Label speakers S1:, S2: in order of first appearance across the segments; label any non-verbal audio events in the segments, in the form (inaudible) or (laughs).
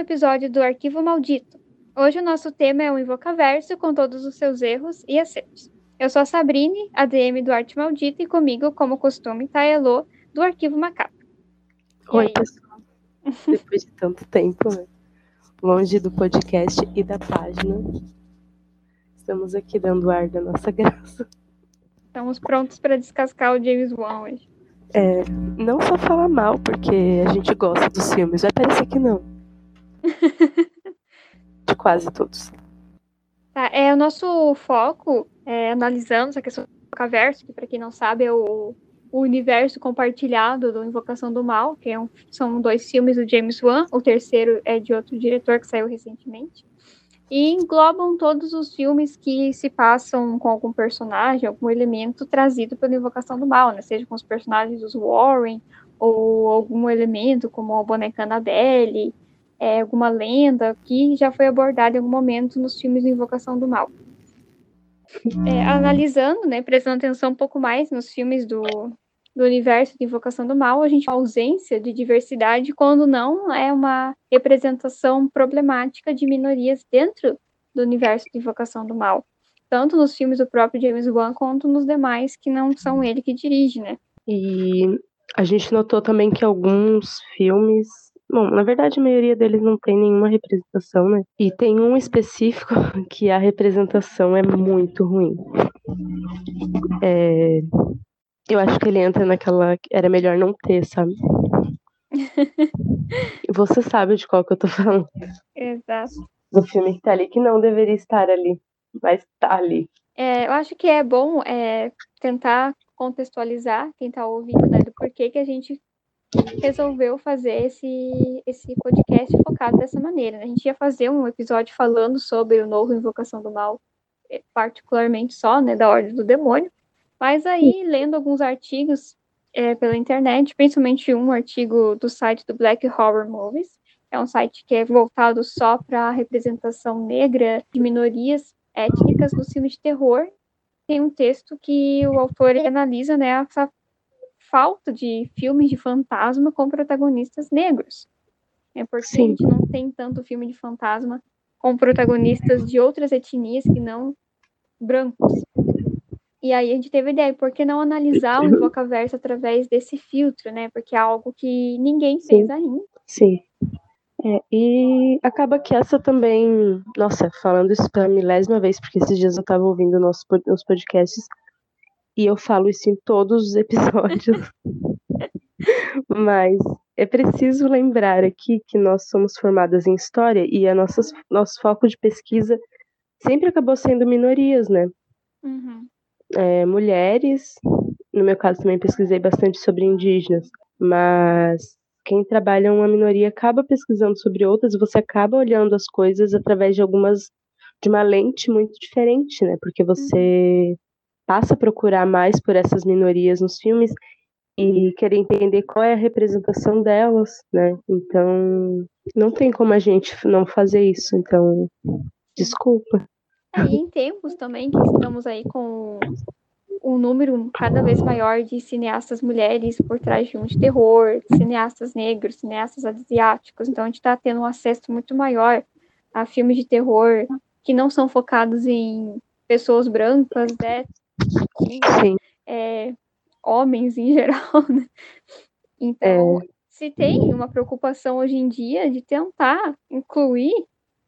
S1: episódio do Arquivo Maldito. Hoje o nosso tema é o Invocaverso com todos os seus erros e acertos. Eu sou a Sabrine, ADM do Arte Maldita, e comigo, como costume, tá a Elo, do Arquivo Macabro.
S2: Oi, pessoal. Depois de tanto tempo, né? longe do podcast e da página, estamos aqui dando ar da nossa (laughs) graça.
S1: Estamos prontos para descascar o James Wan hoje.
S2: É, não só falar mal, porque a gente gosta dos filmes, vai parecer que não. De (laughs) quase todos.
S1: Tá, é, o nosso foco é analisando essa questão do Invocaverso, que para quem não sabe é o, o, universo compartilhado do Invocação do Mal, que é um, são dois filmes do James Wan, o terceiro é de outro diretor que saiu recentemente e englobam todos os filmes que se passam com algum personagem, algum elemento trazido pela Invocação do Mal, né? Seja com os personagens dos Warren, ou algum elemento como a boneca Annabelle, é, alguma lenda que já foi abordada em algum momento nos filmes de Invocação do Mal. É, analisando, né, prestando atenção um pouco mais nos filmes do, do universo de Invocação do Mal, a gente tem ausência de diversidade quando não é uma representação problemática de minorias dentro do universo de Invocação do Mal, tanto nos filmes do próprio James Wan quanto nos demais que não são ele que dirige, né?
S2: E a gente notou também que alguns filmes Bom, na verdade, a maioria deles não tem nenhuma representação, né? E tem um específico (laughs) que a representação é muito ruim. É, eu acho que ele entra naquela. Era melhor não ter, sabe? (laughs) Você sabe de qual que eu tô falando.
S1: Exato.
S2: Do filme que tá ali, que não deveria estar ali, mas tá ali.
S1: É, eu acho que é bom é, tentar contextualizar quem tá ouvindo, né, do porquê que a gente resolveu fazer esse, esse podcast focado dessa maneira. Né? A gente ia fazer um episódio falando sobre o novo Invocação do Mal, é, particularmente só, né, da Ordem do Demônio, mas aí, lendo alguns artigos é, pela internet, principalmente um artigo do site do Black Horror Movies, é um site que é voltado só para a representação negra de minorias étnicas no filme de terror. Tem um texto que o autor analisa né, essa falta de filmes de fantasma com protagonistas negros. É porque Sim. a gente não tem tanto filme de fantasma com protagonistas de outras etnias que não brancos. E aí a gente teve a ideia, por que não analisar o Invocaverso através desse filtro, né? Porque é algo que ninguém
S2: Sim.
S1: fez ainda.
S2: Sim. É, e acaba que essa também, nossa, falando isso pela milésima vez, porque esses dias eu tava ouvindo nossos nos podcasts e eu falo isso em todos os episódios. (laughs) Mas é preciso lembrar aqui que nós somos formadas em história e a nossa, nosso foco de pesquisa sempre acabou sendo minorias, né?
S1: Uhum
S2: é, mulheres, no meu caso também pesquisei bastante sobre indígenas, mas quem trabalha uma minoria acaba pesquisando sobre outras, você acaba olhando as coisas através de algumas de uma lente muito diferente, né? Porque você passa a procurar mais por essas minorias nos filmes e querer entender qual é a representação delas, né? Então, não tem como a gente não fazer isso. Então, desculpa.
S1: É, e em tempos também que estamos aí com um número cada vez maior de cineastas mulheres por trás de filmes de terror, cineastas negros, cineastas asiáticos. Então a gente está tendo um acesso muito maior a filmes de terror que não são focados em pessoas brancas, né?
S2: Sim.
S1: É, homens em (laughs) geral. Né? Então, é. se tem uma preocupação hoje em dia de tentar incluir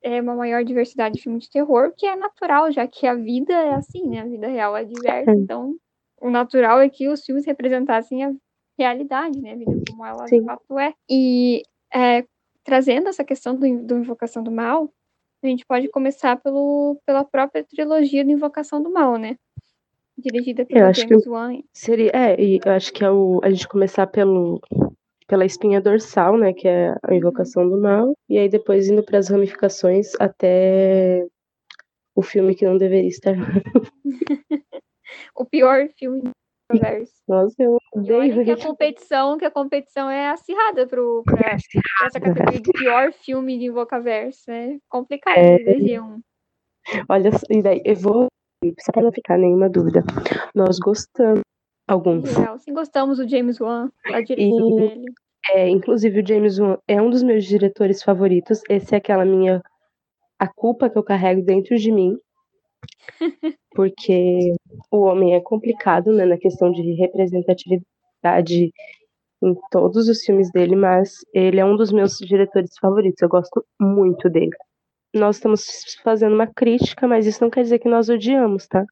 S1: é, uma maior diversidade de filmes de terror, que é natural, já que a vida é assim, né? A vida real é diversa. Então, o natural é que os filmes representassem a realidade, né? A vida como ela Sim. de fato é. E é, trazendo essa questão do, do Invocação do Mal, a gente pode começar pelo, pela própria trilogia do Invocação do Mal, né? Dirigida pelo James Wan.
S2: Seria, é, e eu acho que é o, a gente começar pelo pela espinha dorsal, né, que é a invocação do mal, e aí depois indo para as ramificações até o filme que não deveria estar. (laughs)
S1: o pior filme do universo.
S2: Nossa, eu odeio.
S1: que a competição, que a competição é acirrada pro pra, pra essa categoria de pior filme de Invocaverso. É complicado é... eleger um.
S2: Olha, eu vou só para não ficar nenhuma dúvida. Nós gostamos Alguns.
S1: Legal. Sim, gostamos do James Wan, a direção dele.
S2: É, inclusive o James Wan é um dos meus diretores favoritos. Esse é aquela minha a culpa que eu carrego dentro de mim. (laughs) Porque o homem é complicado, né, na questão de representatividade em todos os filmes dele, mas ele é um dos meus diretores favoritos. Eu gosto muito dele. Nós estamos fazendo uma crítica, mas isso não quer dizer que nós odiamos, tá?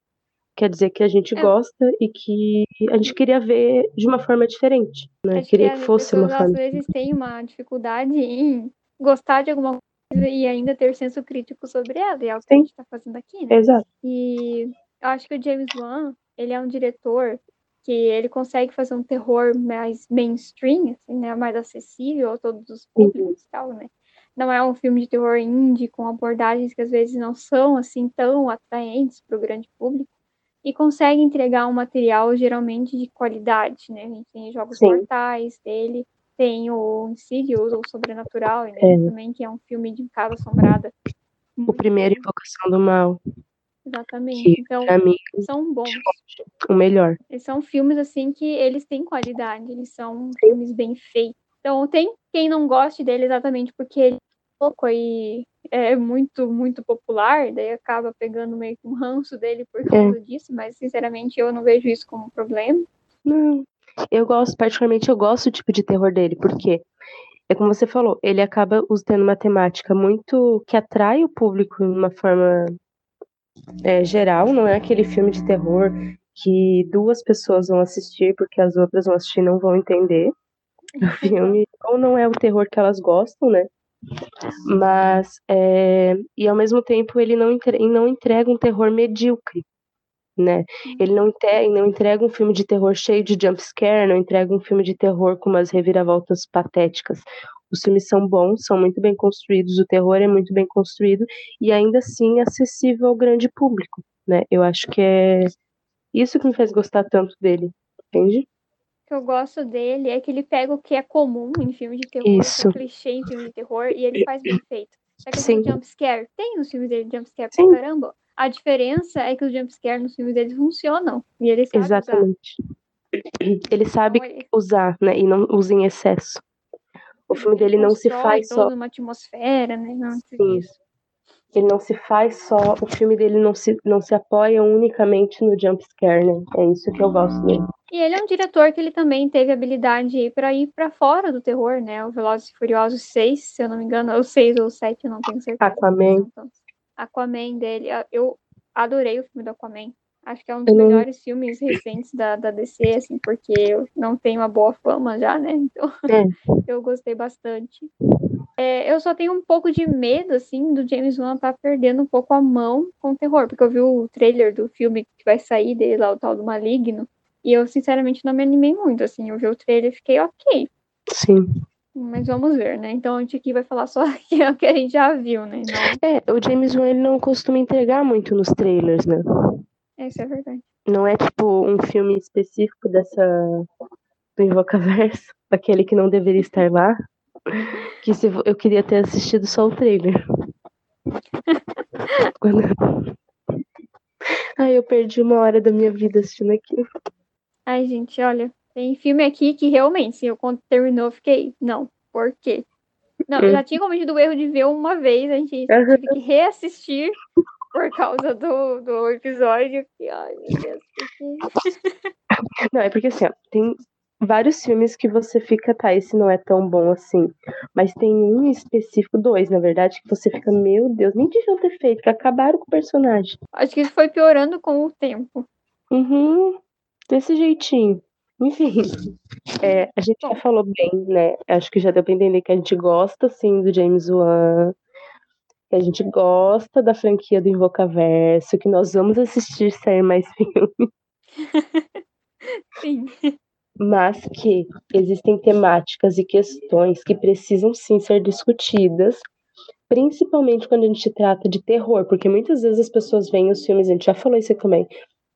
S2: Quer dizer que a gente é. gosta e que a gente queria ver de uma forma diferente. Né? Queria
S1: que, que fosse uma forma. Às vezes tem uma dificuldade em gostar de alguma coisa e ainda ter senso crítico sobre ela. E é o que Sim. a gente está fazendo aqui, né?
S2: Exato.
S1: E eu acho que o James Wan, ele é um diretor que ele consegue fazer um terror mais mainstream, assim, né, mais acessível a todos os públicos e tal, né? Não é um filme de terror indie com abordagens que às vezes não são assim tão atraentes para o grande público e consegue entregar um material geralmente de qualidade, né? A gente tem jogos Sim. mortais dele, tem o Insidious ou Sobrenatural, né? É. também que é um filme de casa assombrada.
S2: O primeiro Invocação do Mal.
S1: Exatamente. Que, então, mim, são bons.
S2: O melhor.
S1: Eles são filmes, assim, que eles têm qualidade. Eles são filmes bem feitos. Então, tem quem não goste dele exatamente porque ele é pouco aí é muito, muito popular, daí acaba pegando meio que um ranço dele por causa é. disso, mas sinceramente eu não vejo isso como um problema.
S2: Não. Eu gosto, particularmente eu gosto do tipo de terror dele, porque é como você falou, ele acaba tendo uma temática muito que atrai o público de uma forma é, geral, não é aquele filme de terror que duas pessoas vão assistir porque as outras vão assistir e não vão entender o (laughs) filme, ou não é o terror que elas gostam, né? Mas, é, e ao mesmo tempo, ele não, entre, não entrega um terror medíocre, né? Ele não, te, não entrega um filme de terror cheio de jumpscare, não entrega um filme de terror com umas reviravoltas patéticas. Os filmes são bons, são muito bem construídos, o terror é muito bem construído e ainda assim acessível ao grande público, né? Eu acho que é isso que me faz gostar tanto dele, entende?
S1: Que eu gosto dele é que ele pega o que é comum em filmes de terror,
S2: isso.
S1: o clichê em filmes de terror, e ele faz bem feito. Só que Sim. jumpscare, tem nos filmes dele jumpscare pra caramba. A diferença é que os jumpscare nos filmes dele funcionam. E ele sabe
S2: Exatamente. Usar. Ele sabe então, usar, né? E não usa em excesso. O filme dele não se faz
S1: só. uma atmosfera, né? Não,
S2: Sim. Ele não se faz só. O filme dele não se, não se apoia unicamente no jumpscare, né? É isso que eu gosto dele.
S1: E ele é um diretor que ele também teve habilidade para ir para fora do terror, né? O Velozes e Furiosos 6, se eu não me engano, ou 6 ou 7, eu não tenho certeza.
S2: Aquaman.
S1: Aquaman dele. Eu adorei o filme do Aquaman. Acho que é um dos melhores filmes recentes da, da DC, assim, porque eu não tenho uma boa fama já, né? Então, é. (laughs) eu gostei bastante. É, eu só tenho um pouco de medo, assim, do James Wan estar tá perdendo um pouco a mão com o terror, porque eu vi o trailer do filme que vai sair dele lá, o tal do Maligno, e eu, sinceramente, não me animei muito, assim, eu vi o trailer e fiquei ok.
S2: Sim.
S1: Mas vamos ver, né? Então a gente aqui vai falar só (laughs) o que a gente já viu, né?
S2: Não... É, o James Wan ele não costuma entregar muito nos trailers, né?
S1: Isso é verdade.
S2: Não é tipo um filme específico dessa do Invocaverso, (laughs) aquele que não deveria estar lá. Que se eu queria ter assistido só o trailer. Quando... Ai, eu perdi uma hora da minha vida assistindo aqui.
S1: Ai, gente, olha, tem filme aqui que realmente, se eu quando terminou, eu fiquei, não, por quê? Não, eu já tinha cometido o erro de ver uma vez, a gente teve que reassistir por causa do, do episódio. Que, ai, meu Deus.
S2: Não, é porque assim, ó, tem vários filmes que você fica, tá, esse não é tão bom assim. Mas tem um específico, dois, na verdade, que você fica, meu Deus, nem deviam ter feito, que acabaram com o personagem.
S1: Acho que isso foi piorando com o tempo.
S2: Uhum. Desse jeitinho. Enfim, (laughs) é, a gente já falou bem, né? Acho que já deu pra entender que a gente gosta, sim, do James Wan que a gente gosta da franquia do Invocaverso, que nós vamos assistir sair mais filmes. (laughs)
S1: Sim.
S2: Mas que existem temáticas e questões que precisam sim ser discutidas, principalmente quando a gente trata de terror, porque muitas vezes as pessoas veem os filmes, a gente já falou isso também,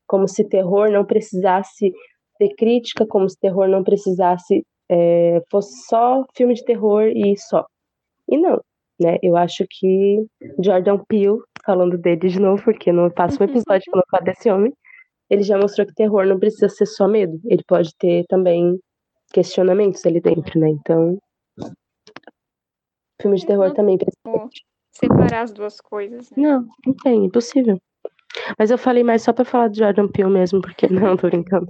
S2: como se terror não precisasse ter crítica, como se terror não precisasse é, fosse só filme de terror e só. E não, né? Eu acho que Jordan Peele, falando dele de novo, porque não passa um episódio (laughs) falando falar desse homem, ele já mostrou que terror não precisa ser só medo, ele pode ter também questionamentos ali dentro, né? Então, filme de terror também
S1: precisa separar as duas coisas. Né?
S2: Não, não tem, impossível. Mas eu falei mais só pra falar do Jordan Peele mesmo, porque (laughs) não, tô brincando.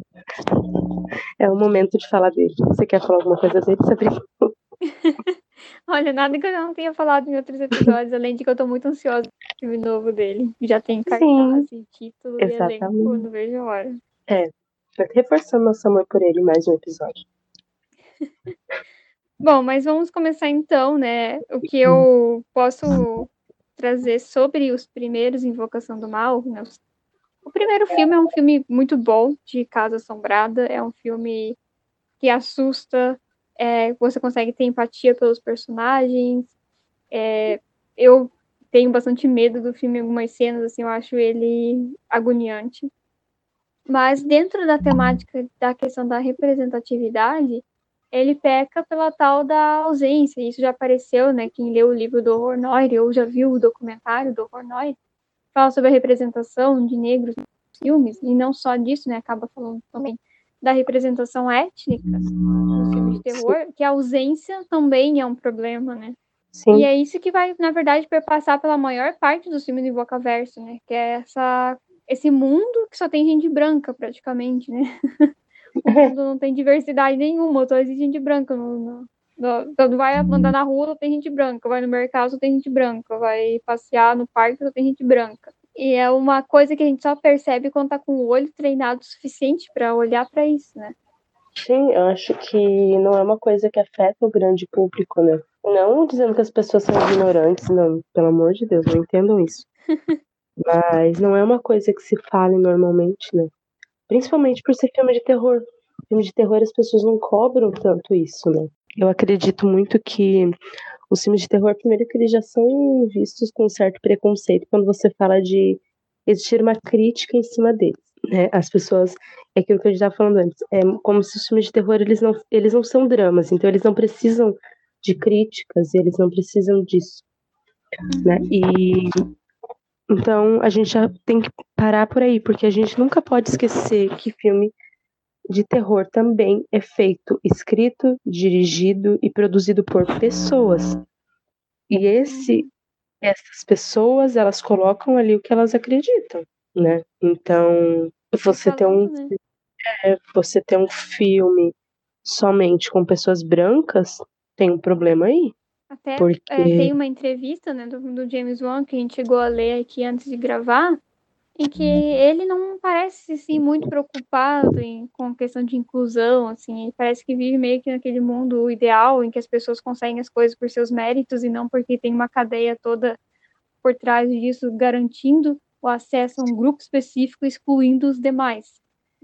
S2: É o momento de falar dele. Você quer falar alguma coisa dele, Sabrina? (laughs)
S1: Olha, nada que eu não tenha falado em outros episódios, além de que eu tô muito ansiosa pro filme novo dele. Já tem cartaz e título exatamente. e elenco, não vejo a hora.
S2: É, reforçando nosso amor por ele mais um episódio. (laughs)
S1: Bom, mas vamos começar então, né? O que eu posso trazer sobre os primeiros Invocação do Mal. Né? O primeiro filme é um filme muito bom, de Casa Assombrada. É um filme que assusta, é, você consegue ter empatia pelos personagens. É, eu tenho bastante medo do filme em algumas cenas, assim, eu acho ele agoniante. Mas dentro da temática da questão da representatividade, ele peca pela tal da ausência. Isso já apareceu, né? Quem leu o livro do Hornoy ou já viu o documentário do Hornoy, fala sobre a representação de negros nos filmes, e não só disso, né? Acaba falando também da representação étnica nos filmes de terror, que a ausência também é um problema, né? Sim. E é isso que vai, na verdade, perpassar pela maior parte dos filmes do Invocaverso, né? Que é essa, esse mundo que só tem gente branca, praticamente, né? (laughs) o mundo não tem diversidade nenhuma, só existe gente branca. No, no, no, então, vai andar na rua, só tem gente branca. Vai no mercado, só tem gente branca. Vai passear no parque, só tem gente branca. E é uma coisa que a gente só percebe quando tá com o olho treinado o suficiente para olhar para isso, né?
S2: Sim, eu acho que não é uma coisa que afeta o grande público, né? Não dizendo que as pessoas são ignorantes, não, pelo amor de Deus, não entendam isso. (laughs) Mas não é uma coisa que se fale normalmente, né? Principalmente por ser filme de terror. Filme de terror as pessoas não cobram tanto isso, né? Eu acredito muito que os filmes de terror, primeiro que eles já são vistos com certo preconceito quando você fala de existir uma crítica em cima deles. Né? As pessoas, é aquilo que a gente estava falando antes, é como se os filmes de terror eles não, eles não são dramas, então eles não precisam de críticas, eles não precisam disso. Né? E então a gente já tem que parar por aí, porque a gente nunca pode esquecer que filme de terror também é feito, escrito, dirigido e produzido por pessoas. E esse essas pessoas, elas colocam ali o que elas acreditam, né? Então, você ter um né? é, você ter um filme somente com pessoas brancas, tem um problema aí.
S1: Até porque... é, tem uma entrevista né, do, do, James Wan que a gente chegou a ler aqui antes de gravar, em que ele não parece assim, muito preocupado em, com a questão de inclusão, assim, parece que vive meio que naquele mundo ideal em que as pessoas conseguem as coisas por seus méritos e não porque tem uma cadeia toda por trás disso garantindo o acesso a um grupo específico excluindo os demais.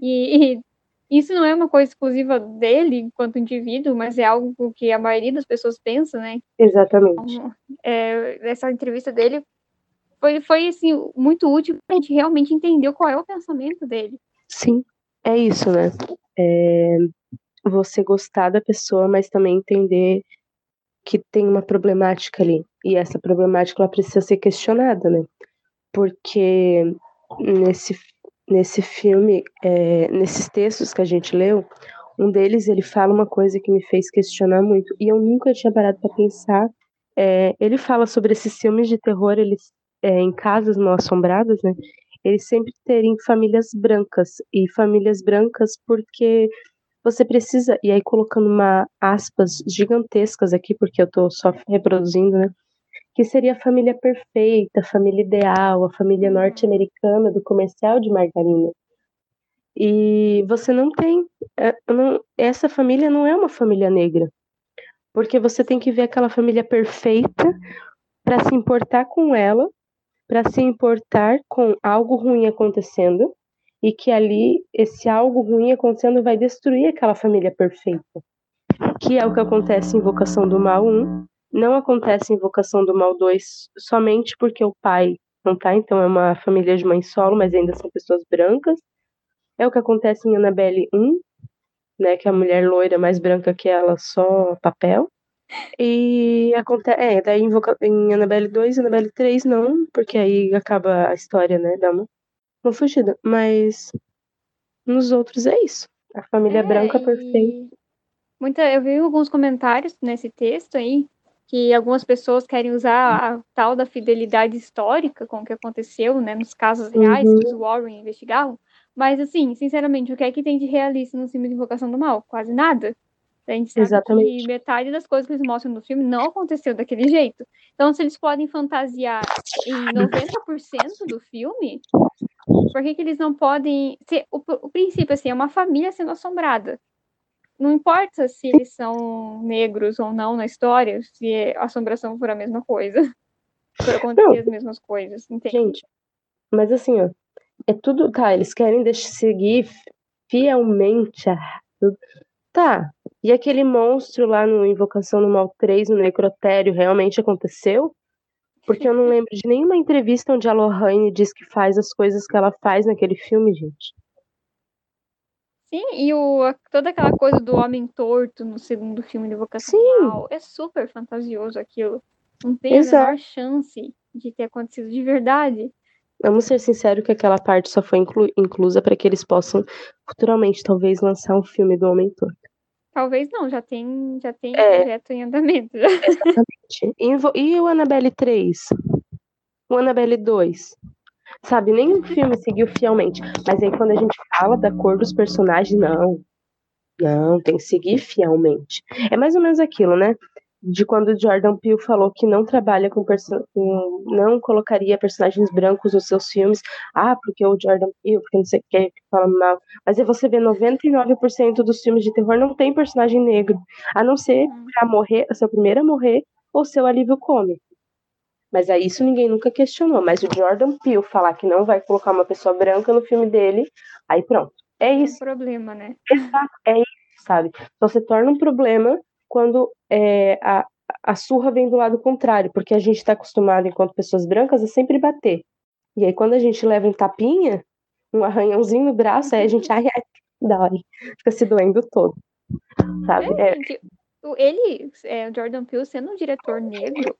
S1: E, e isso não é uma coisa exclusiva dele enquanto indivíduo, mas é algo que a maioria das pessoas pensa, né?
S2: Exatamente.
S1: Então, é, essa entrevista dele foi, foi assim, muito útil para a gente realmente entender qual é o pensamento dele.
S2: Sim, é isso, né? É você gostar da pessoa, mas também entender que tem uma problemática ali. E essa problemática ela precisa ser questionada, né? Porque nesse nesse filme, é, nesses textos que a gente leu, um deles ele fala uma coisa que me fez questionar muito e eu nunca tinha parado para pensar. É, ele fala sobre esses filmes de terror, eles é, em casas mal assombradas, né? Eles sempre terem famílias brancas e famílias brancas porque você precisa e aí colocando uma aspas gigantescas aqui porque eu estou só reproduzindo, né? que seria a família perfeita, a família ideal, a família uhum. norte-americana do comercial de margarina. E você não tem. É, não, essa família não é uma família negra. Porque você tem que ver aquela família perfeita para se importar com ela, para se importar com algo ruim acontecendo, e que ali esse algo ruim acontecendo vai destruir aquela família perfeita. Que é o que acontece em Invocação do Mal 1, não acontece Invocação do Mal 2 somente porque o pai não tá, então é uma família de mãe solo, mas ainda são pessoas brancas. É o que acontece em Annabelle 1, né, que é a mulher loira mais branca que ela, só papel. E acontece, é, daí invoca, em Annabelle 2 e Annabelle 3 não, porque aí acaba a história, né, dá uma, uma fugida. Mas nos outros é isso. A família é, branca
S1: e...
S2: perfeita.
S1: muita, eu vi alguns comentários nesse texto aí que algumas pessoas querem usar a tal da fidelidade histórica com o que aconteceu, né, nos casos reais uhum. que os Warren investigavam. Mas, assim, sinceramente, o que é que tem de realista no filme de Invocação do Mal? Quase nada. A gente sabe Exatamente. que metade das coisas que eles mostram no filme não aconteceu daquele jeito. Então, se eles podem fantasiar em 90% do filme, por que, que eles não podem. Ser, o, o princípio, assim, é uma família sendo assombrada. Não importa se eles são negros ou não na história, se a assombração for a mesma coisa. (laughs) For acontecer não. as mesmas coisas, entende?
S2: Gente, mas assim, ó, é tudo. Tá, eles querem seguir fielmente a. Tá. E aquele monstro lá no Invocação no Mal 3, no Necrotério, realmente aconteceu? Porque eu não (laughs) lembro de nenhuma entrevista onde a Lohane diz que faz as coisas que ela faz naquele filme, gente.
S1: Sim, e o, toda aquela coisa do homem torto no segundo filme de Invocação Sim. Mal é super fantasioso aquilo. Não tem Exato. a menor chance de ter acontecido de verdade.
S2: Vamos ser sinceros que aquela parte só foi inclu inclusa para que eles possam futuramente talvez lançar um filme do Homem Torto.
S1: Talvez não, já tem, já tem é, projeto em andamento. (laughs)
S2: Exatamente. E, o Annabelle 3? O Annabelle 2? Sabe, nenhum filme seguiu fielmente. Mas aí quando a gente fala da cor dos personagens, não. Não, tem que seguir fielmente. É mais ou menos aquilo, né? De quando Jordan Peele falou que não trabalha com, com, não colocaria personagens brancos nos seus filmes. Ah, porque o Jordan Peele, porque não sei o que, fala mal. Mas aí você vê 99% dos filmes de terror não tem personagem negro, a não ser uhum. para morrer, seu primeiro a morrer ou seu alívio cômico. Mas aí isso ninguém nunca questionou. Mas o Jordan Peele falar que não vai colocar uma pessoa branca no filme dele, aí pronto. É isso.
S1: É um problema, né?
S2: Exato, é isso, sabe? Então se torna um problema quando é, a, a surra vem do lado contrário, porque a gente está acostumado, enquanto pessoas brancas, a sempre bater. E aí, quando a gente leva um tapinha, um arranhãozinho no braço, aí a gente ai, ai, (laughs) dói, fica se doendo todo. Sabe?
S1: É, é... Ele, é, o Jordan Peele, sendo um diretor negro,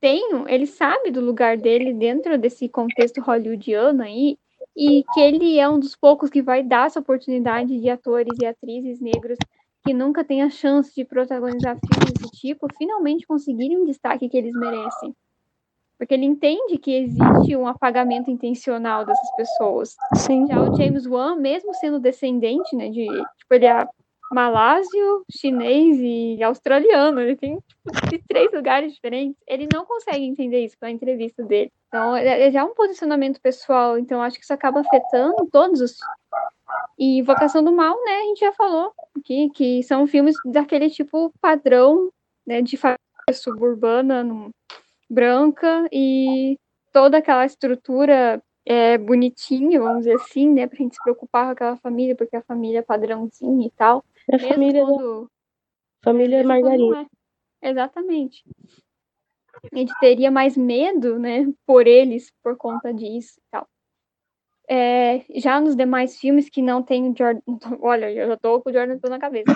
S1: tem, ele sabe do lugar dele dentro desse contexto hollywoodiano aí, e que ele é um dos poucos que vai dar essa oportunidade de atores e atrizes negros que nunca têm a chance de protagonizar filmes desse tipo, finalmente conseguirem um destaque que eles merecem. Porque ele entende que existe um apagamento intencional dessas pessoas.
S2: Sim.
S1: Já o James Wan, mesmo sendo descendente, né, de, tipo, ele é malásio, chinês e australiano, ele tem tipo, de três lugares diferentes. Ele não consegue entender isso pela entrevista dele. Então, é, é já um posicionamento pessoal, então acho que isso acaba afetando todos os e Vocação do Mal, né, a gente já falou aqui, que são filmes daquele tipo padrão, né, de família suburbana, branca, e toda aquela estrutura é, bonitinha, vamos dizer assim, né, pra gente se preocupar com aquela família, porque a família é padrãozinha e tal.
S2: É a família, quando, família Margarida.
S1: É. Exatamente. A gente teria mais medo, né, por eles, por conta disso e tal. É, já nos demais filmes que não tem o Jordan. (laughs) Olha, eu já tô com o Jordan Peele na cabeça.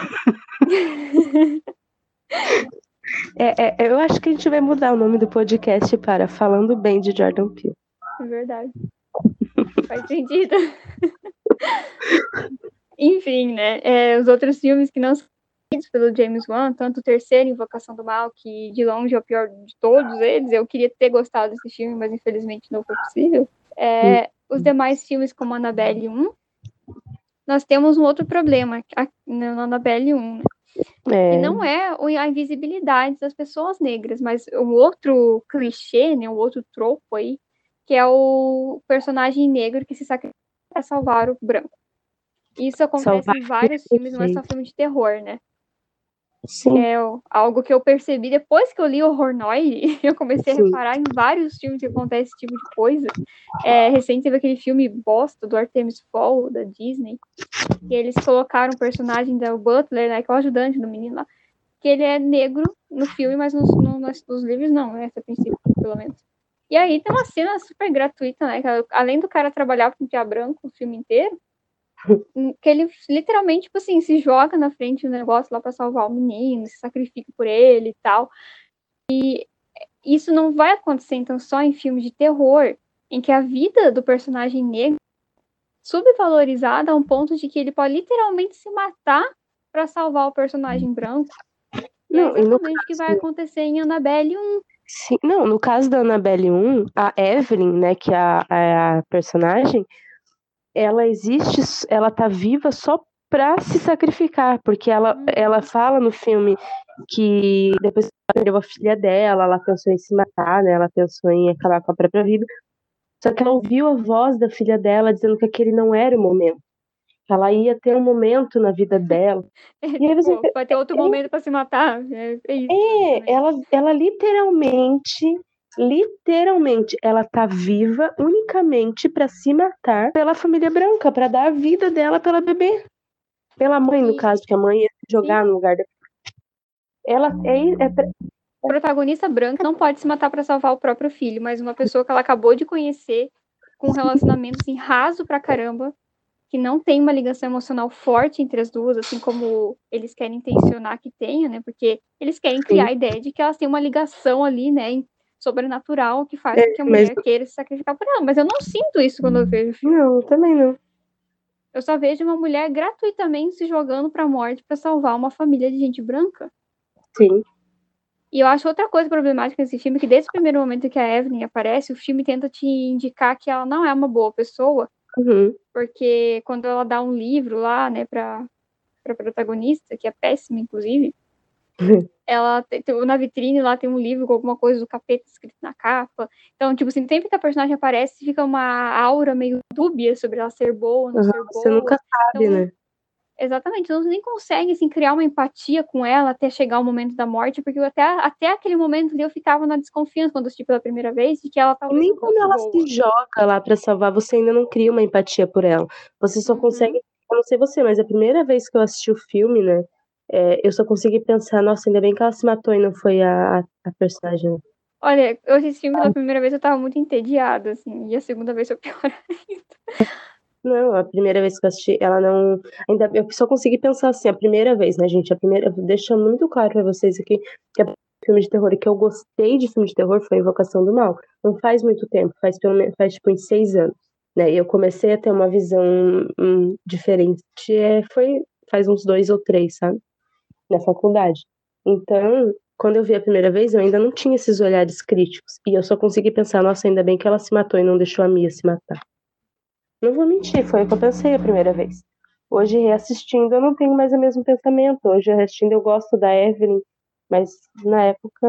S1: (laughs)
S2: é, é, eu acho que a gente vai mudar o nome do podcast para Falando Bem de Jordan Peele.
S1: É verdade. Faz sentido. (laughs) Enfim, né? É, os outros filmes que não são pelo James Wan, tanto o terceiro, Invocação do Mal, que de longe é o pior de todos eles. Eu queria ter gostado desse filme, mas infelizmente não foi possível. É, os demais filmes, como Annabelle 1, nós temos um outro problema na Annabelle 1, né? É. Que não é a invisibilidade das pessoas negras, mas um outro clichê, né, um outro tropo aí, que é o personagem negro que se sacrifica para salvar o branco. Isso acontece salvar em vários filmes, não é só filme de terror, né? Sim. É algo que eu percebi depois que eu li o Hornoid, (laughs) eu comecei Sim. a reparar em vários filmes que acontece esse tipo de coisa. É, recente teve aquele filme bosta do Artemis Fall, da Disney, que eles colocaram o personagem do Butler, né, que é o ajudante do menino lá, que ele é negro no filme, mas nos, no, nos, nos livros não, né, a princípio, pelo menos. E aí tem uma cena super gratuita, né, que além do cara trabalhar com o branco o filme inteiro, que ele literalmente, tipo assim, se joga na frente do negócio lá para salvar o menino, se sacrifica por ele e tal. E isso não vai acontecer, então, só em filmes de terror, em que a vida do personagem negro é subvalorizada a um ponto de que ele pode literalmente se matar para salvar o personagem branco. E é
S2: Não, no
S1: exatamente o que vai acontecer em Annabelle 1.
S2: Sim, não, no caso da Annabelle 1, a Evelyn, né, que é a, a, a personagem, ela existe, ela tá viva só pra se sacrificar, porque ela,
S1: Uhum.
S2: ela fala no filme que depois que ela perdeu a filha dela, ela pensou em se matar, né, ela pensou em acabar com a própria vida, só que ela ouviu a voz da filha dela dizendo que aquele não era o momento, ela ia ter um momento na vida dela. (laughs) E aí você
S1: Pô, vai ter outro momento para se matar. É, é.
S2: É,
S1: né?
S2: ela, ela literalmente, literalmente, ela tá viva unicamente pra se matar pela família branca, pra dar a vida dela pela bebê. Pela mãe, no caso, que a mãe ia se jogar no lugar dela. Ela é, é
S1: protagonista branca não pode se matar para salvar o próprio filho, mas uma pessoa que ela acabou de conhecer, com um relacionamento assim, raso pra caramba, que não tem uma ligação emocional forte entre as duas, assim como eles querem intencionar que tenha, né? Porque eles querem criar a ideia de que elas têm uma ligação ali, né? Sobrenatural que faz
S2: É,
S1: com que a mulher queira se sacrificar por ela. Mas eu não sinto isso quando eu vejo o filme.
S2: Não, também não.
S1: Eu só vejo uma mulher gratuitamente se jogando pra morte pra salvar uma família de gente branca.
S2: Sim.
S1: E eu acho outra coisa problemática nesse filme, que desde o primeiro momento que a Evelyn aparece, o filme tenta te indicar que ela não é uma boa pessoa,
S2: Uhum.
S1: porque quando ela dá um livro lá, né, pra, pra protagonista, que é péssima, inclusive, ela tem, na vitrine lá tem um livro com alguma coisa do capeta escrito na capa. Então, tipo assim, sempre que a personagem aparece, fica uma aura meio dúbia sobre ela ser boa ou não
S2: Uhum,
S1: ser boa.
S2: Você nunca sabe,
S1: Então,
S2: né?
S1: Exatamente, então você nem consegue assim, criar uma empatia com ela até chegar o momento da morte, porque até, até aquele momento ali eu ficava na desconfiança quando eu assisti pela primeira vez de que ela talvez
S2: nem quando ela
S1: boa.
S2: se joga lá pra salvar, você ainda não cria uma empatia por ela. Você só
S1: Uhum.
S2: consegue. Eu não sei você, mas a primeira vez que eu assisti o filme, né? É, eu só consegui pensar, nossa, ainda bem que ela se matou e não foi a, a, personagem.
S1: Olha, eu assisti filme pela primeira vez eu tava muito entediada, assim, e a segunda vez foi (laughs) pior ainda.
S2: Não, a primeira vez que eu assisti, ela não. Ainda eu só consegui pensar assim, a primeira vez, né, gente? A primeira. Deixa muito claro pra vocês aqui que a filme de terror e que eu gostei de filme de terror foi Invocação do Mal. Não faz muito tempo, faz pelo menos faz tipo uns seis anos. Né? E eu comecei a ter uma visão hum, diferente. É, foi faz uns dois ou três, sabe? Na faculdade. Então, quando eu vi a primeira vez, eu ainda não tinha esses olhares críticos. E eu só consegui pensar, nossa, ainda bem que ela se matou e não deixou a Mia se matar. Não vou mentir, foi o que eu pensei a primeira vez. Hoje, reassistindo, eu não tenho mais o mesmo pensamento. Hoje, reassistindo, eu gosto da Evelyn, mas na época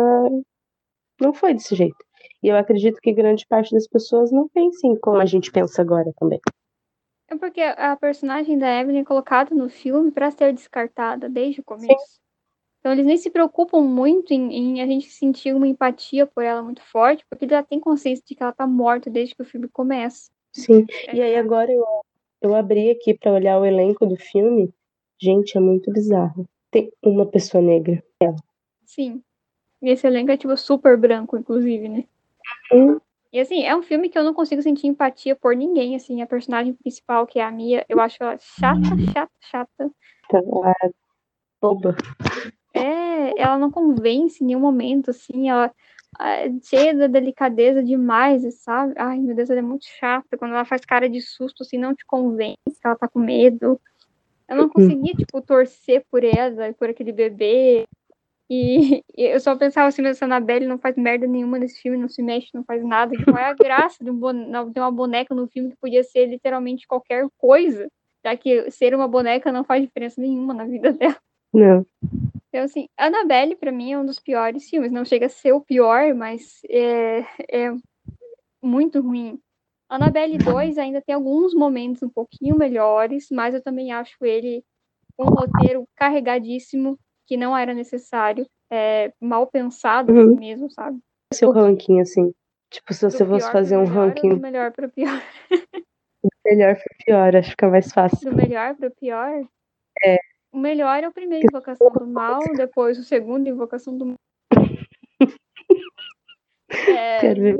S2: não foi desse jeito. E eu acredito que grande parte das pessoas não pensem como a gente pensa agora também.
S1: É porque a personagem da Evelyn é colocada no filme pra ser descartada desde o começo. Então eles nem se preocupam muito em, em, a gente sentir uma empatia por ela muito forte, porque já têm consciência de que ela tá morta desde que o filme começa.
S2: Sim. E aí agora eu, eu abri aqui para olhar o elenco do filme. Gente, é muito bizarro. Tem uma pessoa negra. Ela.
S1: Sim. E esse elenco é tipo super branco, inclusive, né?
S2: Hum.
S1: E assim, é um filme que eu não consigo sentir empatia por ninguém, assim, a personagem principal, que é a Mia, eu acho ela chata, chata, chata.
S2: Ela é boba.
S1: É, ela não convence em nenhum momento, assim, ela é cheia da delicadeza demais, sabe? Ai, meu Deus, ela é muito chata. Quando ela faz cara de susto, assim, não te convence, ela tá com medo. Eu não conseguia, tipo, torcer por ela, por aquele bebê. E, e (laughs) eu só pensava assim, essa Annabelle não faz merda nenhuma nesse filme, não se mexe, não faz nada. E qual é a graça de, um de uma boneca no filme que podia ser literalmente qualquer coisa? Já que ser uma boneca não faz diferença nenhuma na vida dela.
S2: Não.
S1: Então, assim, Annabelle, pra mim, é um dos piores filmes. Não chega a ser o pior, mas é, é muito ruim. Annabelle 2 ainda tem alguns momentos um pouquinho melhores, mas eu também acho ele um roteiro carregadíssimo, que não era necessário, é, mal pensado
S2: Uhum.
S1: assim mesmo, sabe?
S2: Seu ranking, assim. Tipo, se você
S1: Do
S2: fosse fazer um
S1: melhor
S2: ranking
S1: Do melhor pro pior.
S2: melhor pro pior, acho que fica mais fácil.
S1: Do melhor pro pior?
S2: É.
S1: O melhor é o primeiro Invocação do Mal, depois o segundo Invocação do Mal. (laughs) É,
S2: Quero ver.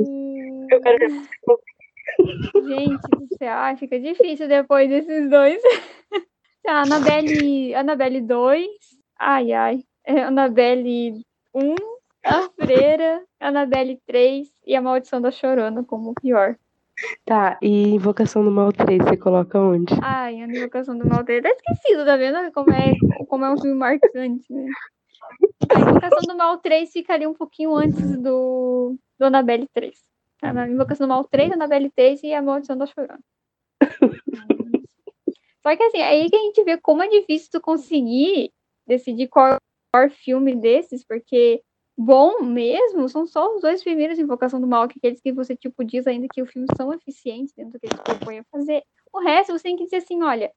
S2: Eu quero ver.
S1: Gente do céu, ai, fica difícil depois desses dois. (laughs) Tá, Annabelle, Annabelle 2, ai ai, é, Annabelle 1, A Freira, Annabelle 3 e A Maldição da Chorona como o pior.
S2: Tá, e Invocação do Mal 3, você coloca onde?
S1: Ai, a Invocação do Mal 3. Tá esquecido, tá vendo? Como é, como é um filme marcante, né? A Invocação do Mal 3 ficaria um pouquinho antes do, do Annabelle 3. Tá? Na Invocação do Mal 3, Annabelle 3 e A Maldição da Chorona. (laughs) Só que assim, aí que a gente vê como é difícil tu conseguir decidir qual é o melhor filme desses, porque bom mesmo são só os dois primeiros Invocação do Mal, que aqueles que você tipo diz ainda que o filme são eficientes dentro do que eles propõem a fazer. O resto você tem que dizer assim, olha,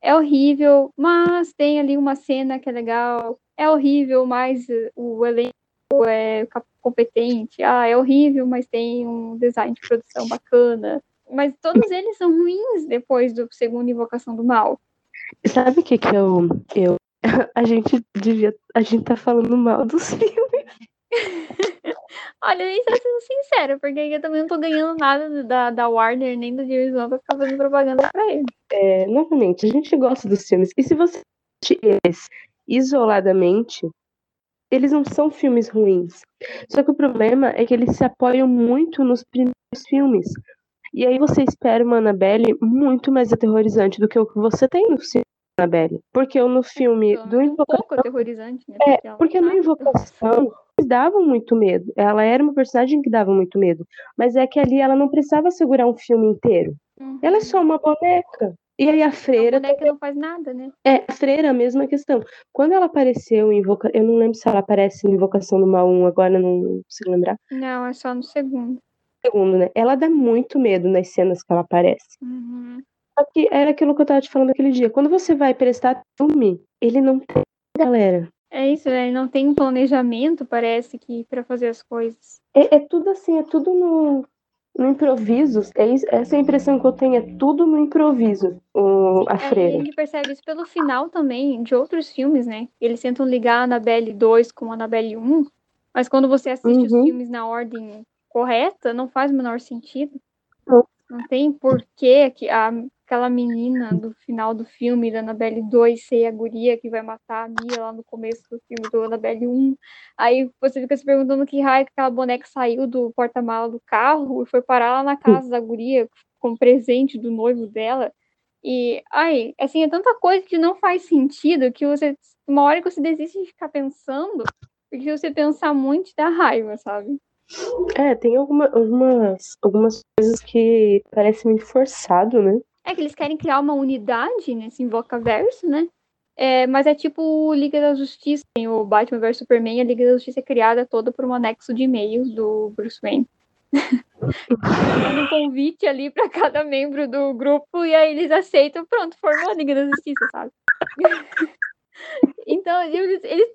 S1: é horrível, mas tem ali uma cena que é legal. É horrível, mas o elenco é competente. Ah, é horrível, mas tem um design de produção bacana. Mas todos eles são ruins depois do segundo Invocação do Mal.
S2: Sabe o que que eu, eu (laughs) a gente devia. A gente tá falando mal dos (laughs) filmes.
S1: Olha, eu estou sendo sincera, porque eu também não tô ganhando nada da, da Warner nem do James Wan pra ficar fazendo propaganda pra ele.
S2: É, novamente, a gente gosta dos filmes. E se você assistir eles isoladamente, eles não são filmes ruins. Só que o problema é que eles se apoiam muito nos primeiros filmes. E aí você espera uma Annabelle muito mais aterrorizante do que o que você tem no filme Annabelle. Porque no filme
S1: Então,
S2: do
S1: é um
S2: Invocação.
S1: pouco aterrorizante, né?
S2: É,
S1: ela
S2: porque no. Invocação eles davam muito medo. Ela era uma personagem que dava muito medo. Mas é que ali ela não precisava segurar um filme inteiro.
S1: Uhum.
S2: Ela é só uma boneca. E aí a
S1: A
S2: freira.
S1: boneca não faz nada, né?
S2: É, a freira, a mesma questão. Quando ela apareceu em Invocação. Eu não lembro se ela aparece em Invocação do Mal 1, agora eu não consigo lembrar.
S1: Não, é só no segundo.
S2: Segundo, né? Ela dá muito medo nas cenas que ela aparece.
S1: Uhum.
S2: Só que era aquilo que eu tava te falando aquele dia. Quando você vai prestar filme, ele não tem galera.
S1: É isso, né? Não tem um planejamento, parece que, pra fazer as coisas.
S2: É, é tudo assim, é tudo no, no improviso. É isso- essa é a impressão que eu tenho, é tudo no improviso, o, a
S1: É, e a
S2: freira.
S1: gente percebe isso pelo final também de outros filmes, né? Eles tentam ligar a Annabelle 2 com a Annabelle 1, mas quando você assiste os
S2: Uhum.
S1: filmes na ordem correta, não faz o menor sentido.
S2: Não.
S1: Não tem porquê que a, aquela menina do final do filme da Annabelle 2 ser a guria que vai matar a Mia lá no começo do filme do Annabelle 1. Aí você fica se perguntando que raio que aquela boneca saiu do porta-mala do carro e foi parar lá na casa da guria com presente do noivo dela. E, ai, assim, é tanta coisa que não faz sentido que você, uma hora que você desiste de ficar pensando, porque se você pensar muito, dá raiva, sabe?
S2: É, tem alguma, algumas, algumas coisas que parecem muito forçado, né?
S1: É que eles querem criar uma unidade nesse Invocaverso, né? É, mas é tipo Liga da Justiça, tem o Batman vs Superman, a Liga da Justiça é criada toda por um anexo de e-mails do Bruce Wayne. (laughs) Um convite ali para cada membro do grupo e aí eles aceitam, pronto, formou a Liga da Justiça, sabe? (laughs) então, eles, eles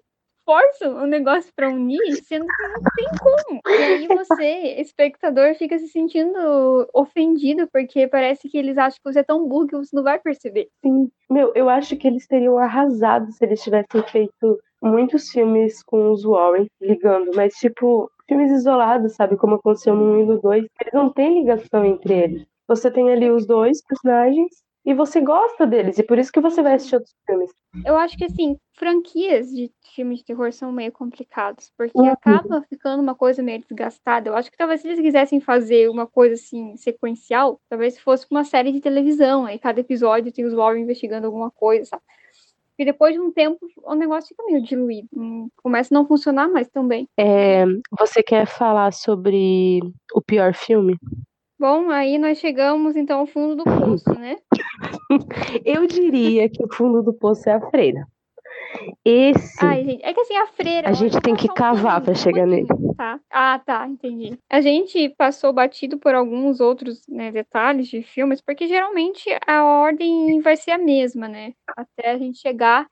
S1: forçam o negócio para unir, sendo que não tem como. E aí você, espectador, fica se sentindo ofendido, porque parece que eles acham que você é tão burro que você não vai perceber.
S2: Sim. Meu, eu acho que eles teriam arrasado se eles tivessem feito muitos filmes com os Warren ligando, mas tipo, filmes isolados, sabe? Como aconteceu no 1 e no 2, eles não têm ligação entre eles. Você tem ali os dois personagens e você gosta deles, e por isso que você vai assistir outros filmes.
S1: Eu acho que, assim, franquias de filmes de terror são meio complicados, porque
S2: Uhum.
S1: acaba ficando uma coisa meio desgastada. Eu acho que talvez se eles quisessem fazer uma coisa, assim, sequencial, talvez fosse uma série de televisão, aí cada episódio tem os Warren investigando alguma coisa, sabe? E depois de um tempo, o negócio fica meio diluído. Começa a não funcionar mais também.
S2: É, você quer falar sobre o pior filme?
S1: Bom, aí nós chegamos, então, ao fundo do poço, né? (laughs) (laughs)
S2: Eu diria que o fundo do poço é a freira. Esse.
S1: Ai, gente, é que assim, a freira.
S2: A gente tem que
S1: um
S2: cavar
S1: pouquinho,
S2: chegar
S1: pouquinho, Tá. Ah, tá, entendi. A gente passou batido por alguns outros né, detalhes de filmes, porque geralmente a ordem vai ser a mesma, né? Até a gente chegar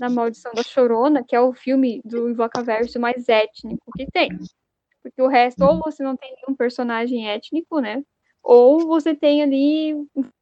S1: na Maldição da Chorona, que é o filme do Invocaverso mais étnico que tem. Porque o resto, ou você não tem nenhum personagem étnico, né? Ou você tem ali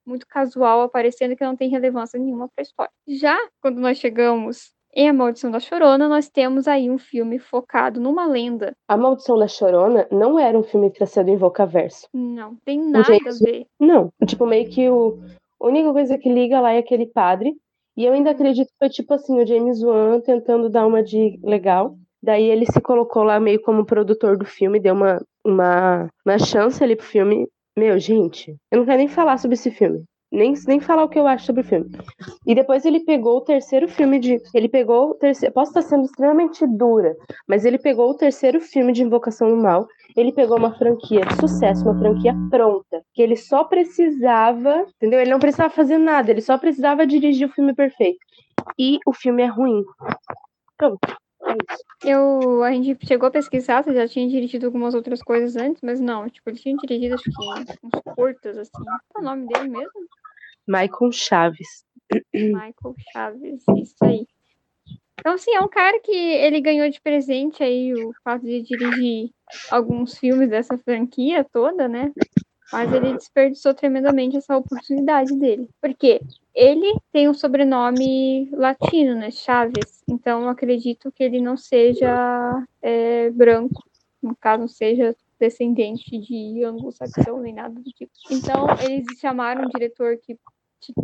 S1: muito casual aparecendo que não tem relevância nenhuma para a história. Já quando nós chegamos em A Maldição da Chorona, nós temos aí um filme focado numa lenda.
S2: A Maldição da Chorona não era um filme pra ser do Invocaverso.
S1: Não tem nada a ver.
S2: Não. Tipo, meio que o. A única coisa que liga lá é aquele padre. E eu ainda acredito que foi tipo assim, o James Wan tentando dar uma de legal. Daí ele se colocou lá meio como produtor do filme, deu uma, uma, uma chance ali pro filme. Meu, gente, eu não quero nem falar sobre esse filme. Nem, nem falar o que eu acho sobre o filme. E depois ele pegou o terceiro filme de. Ele pegou o terceiro. Posso estar sendo extremamente dura, mas ele pegou o terceiro filme de Invocação do Mal. Ele pegou uma franquia de sucesso, uma franquia pronta. Que ele só precisava. Entendeu? Ele não precisava fazer nada, ele só precisava dirigir o filme perfeito. E o filme é ruim. Pronto.
S1: Eu, a gente chegou a pesquisar, você já tinha dirigido algumas outras coisas antes, mas não, tipo, ele tinha dirigido acho que uns curtas, assim. Qual é o nome dele mesmo?
S2: Michael Chaves.
S1: Michael Chaves, isso aí. Então, assim, é um cara que ele ganhou de presente aí o fato de dirigir alguns filmes dessa franquia toda, né? Mas ele desperdiçou tremendamente essa oportunidade dele. Porque ele tem um sobrenome latino, né? Chaves. Então, acredito que ele não seja é, branco. No caso, não seja descendente de anglo-saxão nem nada do tipo. Então, eles chamaram um diretor que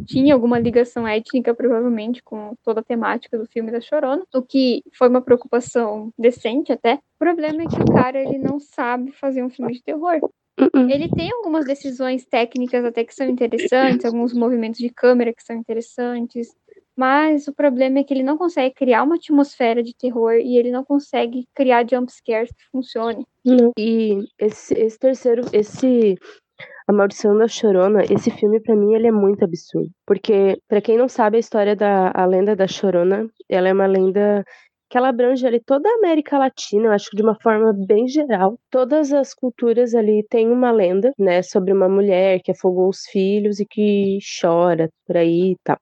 S1: tinha alguma ligação étnica, provavelmente, com toda a temática do filme da Chorona, o que foi uma preocupação decente até. O problema é que o cara ele não sabe fazer um filme de terror.
S2: Uh-uh.
S1: Ele tem algumas decisões técnicas até que são interessantes, alguns movimentos de câmera que são interessantes, mas o problema é que ele não consegue criar uma atmosfera de terror e ele não consegue criar jumpscares que funcione.
S2: E esse, esse terceiro, esse a Maldição da Chorona, esse filme para mim ele é muito absurdo, porque para quem não sabe a história da a lenda da Chorona, ela é uma lenda que ela abrange ali toda a América Latina, eu acho que de uma forma bem geral. Todas as culturas ali têm uma lenda, né, sobre uma mulher que afogou os filhos e que chora por aí e tal.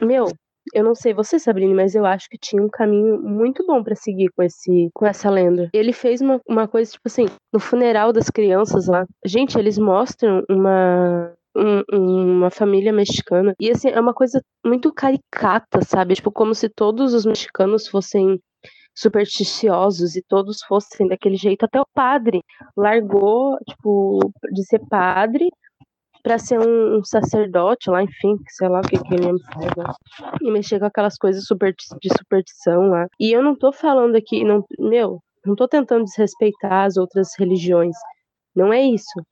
S2: Meu, eu não sei você, Sabrina, mas eu acho que tinha um caminho muito bom para seguir com esse com essa lenda. Ele fez uma, uma coisa, tipo assim, no funeral das crianças lá. Gente, eles mostram uma um, uma família mexicana. E assim, é uma coisa muito caricata, sabe? Tipo, como se todos os mexicanos fossem supersticiosos e todos fossem daquele jeito. Até o padre largou, tipo, de ser padre para ser um, um, sacerdote lá, enfim, sei lá o que, que ele me né? E mexer com aquelas coisas super, de superstição lá. E eu não tô falando aqui, não, meu, não tô tentando desrespeitar as outras religiões. Não é isso.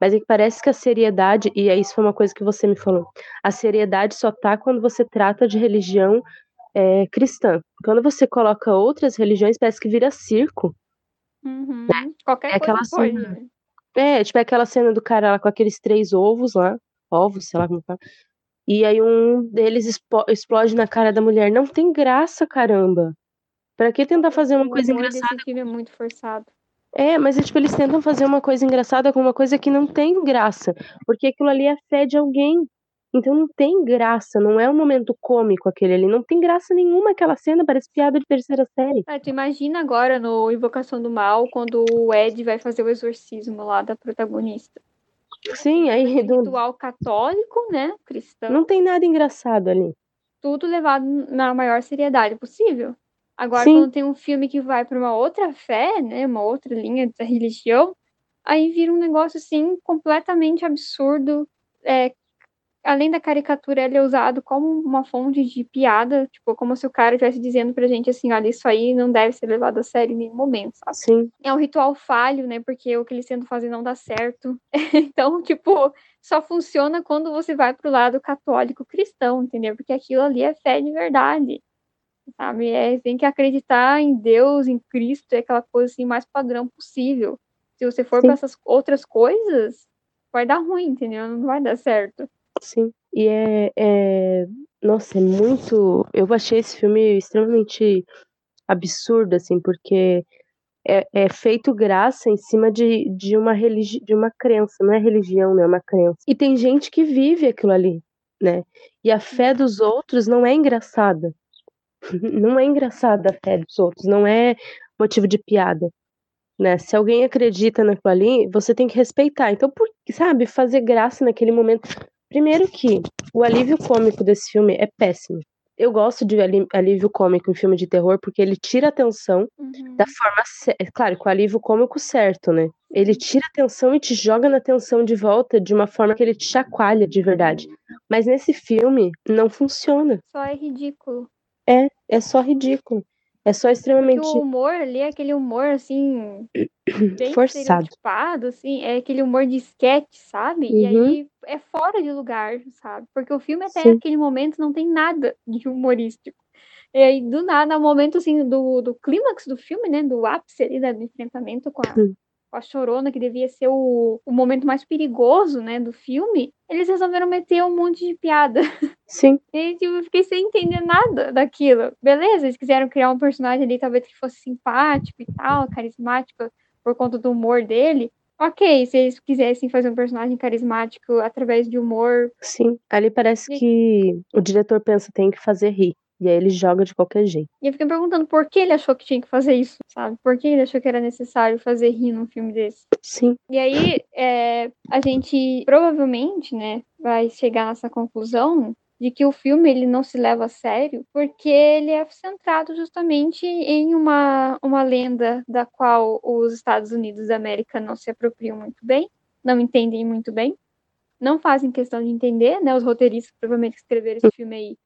S2: Mas é que parece que a seriedade, e isso foi uma coisa que você me falou, a seriedade só tá quando você trata de religião é, cristã. Quando você coloca outras religiões, parece que vira circo.
S1: Uhum. Qualquer é coisa aquela pode. Cena, né?
S2: É, tipo é aquela cena do cara lá com aqueles três ovos lá, ovos, sei lá como tá. E aí um deles explode na cara da mulher. Não tem graça, caramba. Pra que tentar fazer uma o coisa engraçada?
S1: Esse filme é muito forçado.
S2: É, mas é, tipo, eles tentam fazer uma coisa engraçada com uma coisa que não tem graça. Porque aquilo ali é fé de alguém. Então não tem graça, não é um momento cômico aquele ali. Não tem graça nenhuma aquela cena, parece piada de terceira série.
S1: É, tu imagina agora no Invocação do Mal, quando o Ed vai fazer o exorcismo lá da protagonista.
S2: Sim, aí.
S1: Do... Ritual católico, né? Cristão.
S2: Não tem nada engraçado ali.
S1: Tudo levado na maior seriedade possível. Agora,
S2: Sim.
S1: quando tem um filme que vai para uma outra fé, né, uma outra linha da religião, aí vira um negócio assim completamente absurdo. É, além da caricatura, ele é usado como uma fonte de piada, tipo, como se o cara estivesse dizendo pra gente assim, olha, isso aí não deve ser levado a sério em nenhum momento, sabe?
S2: Sim.
S1: É um ritual falho, né, porque o que eles tentam fazer não dá certo. (laughs) então, tipo, só funciona quando você vai pro lado católico cristão, entendeu? Porque aquilo ali é fé de verdade sabe? É, tem que acreditar em Deus, em Cristo, é aquela coisa assim mais padrão possível. Se você for para essas outras coisas, vai dar ruim, entendeu? Não vai dar certo.
S2: Sim. E é, é, nossa, é muito. Eu achei esse filme extremamente absurdo, assim, porque é, é feito graça em cima de, de uma religi de uma crença, não é religião, né? É uma crença. E tem gente que vive aquilo ali, né? E a fé dos outros não é engraçada não é engraçada a fé dos outros, não é motivo de piada. Né? Se alguém acredita naquilo ali, você tem que respeitar. Então, por, sabe, fazer graça naquele momento. Primeiro que o alívio cômico desse filme é péssimo. Eu gosto de alívio cômico em filme de terror porque ele tira a atenção
S1: uhum.
S2: da forma certa. Claro, com o alívio cômico certo, né? Ele tira a atenção e te joga na atenção de volta de uma forma que ele te chacoalha de verdade. Mas nesse filme não funciona.
S1: Só é ridículo.
S2: É, é só ridículo. É só extremamente.
S1: Porque o humor ali é aquele humor, assim, (clears throat) bem
S2: Forçado.
S1: assim, é aquele humor de sketch, sabe? E
S2: Uhum.
S1: aí é fora de lugar, sabe? Porque o filme até
S2: Sim.
S1: aquele momento não tem nada de humorístico. E aí, do nada, no momento, assim, do, do clímax do filme, né? Do ápice ali, do enfrentamento com a,
S2: Hum.
S1: A Chorona, que devia ser o, o momento mais perigoso, né, do filme, eles resolveram meter um monte de piada.
S2: Sim. (laughs)
S1: E tipo, eu fiquei sem entender nada daquilo. Beleza, eles quiseram criar um personagem ali, talvez que fosse simpático e tal, carismático, por conta do humor dele. Ok, se eles quisessem fazer um personagem carismático através de humor.
S2: Sim. Ali parece que o diretor pensa tem que fazer rir. E aí ele joga de qualquer jeito.
S1: E eu fiquei me perguntando por que ele achou que tinha que fazer isso, sabe? Por que ele achou que era necessário fazer rir num filme desse?
S2: Sim.
S1: E aí, é, a gente provavelmente, né, vai chegar nessa conclusão de que o filme ele não se leva a sério porque ele é centrado justamente em uma, uma lenda da qual os Estados Unidos da América não se apropriam muito bem, não entendem muito bem, não fazem questão de entender, né? Os roteiristas provavelmente escreveram esse filme aí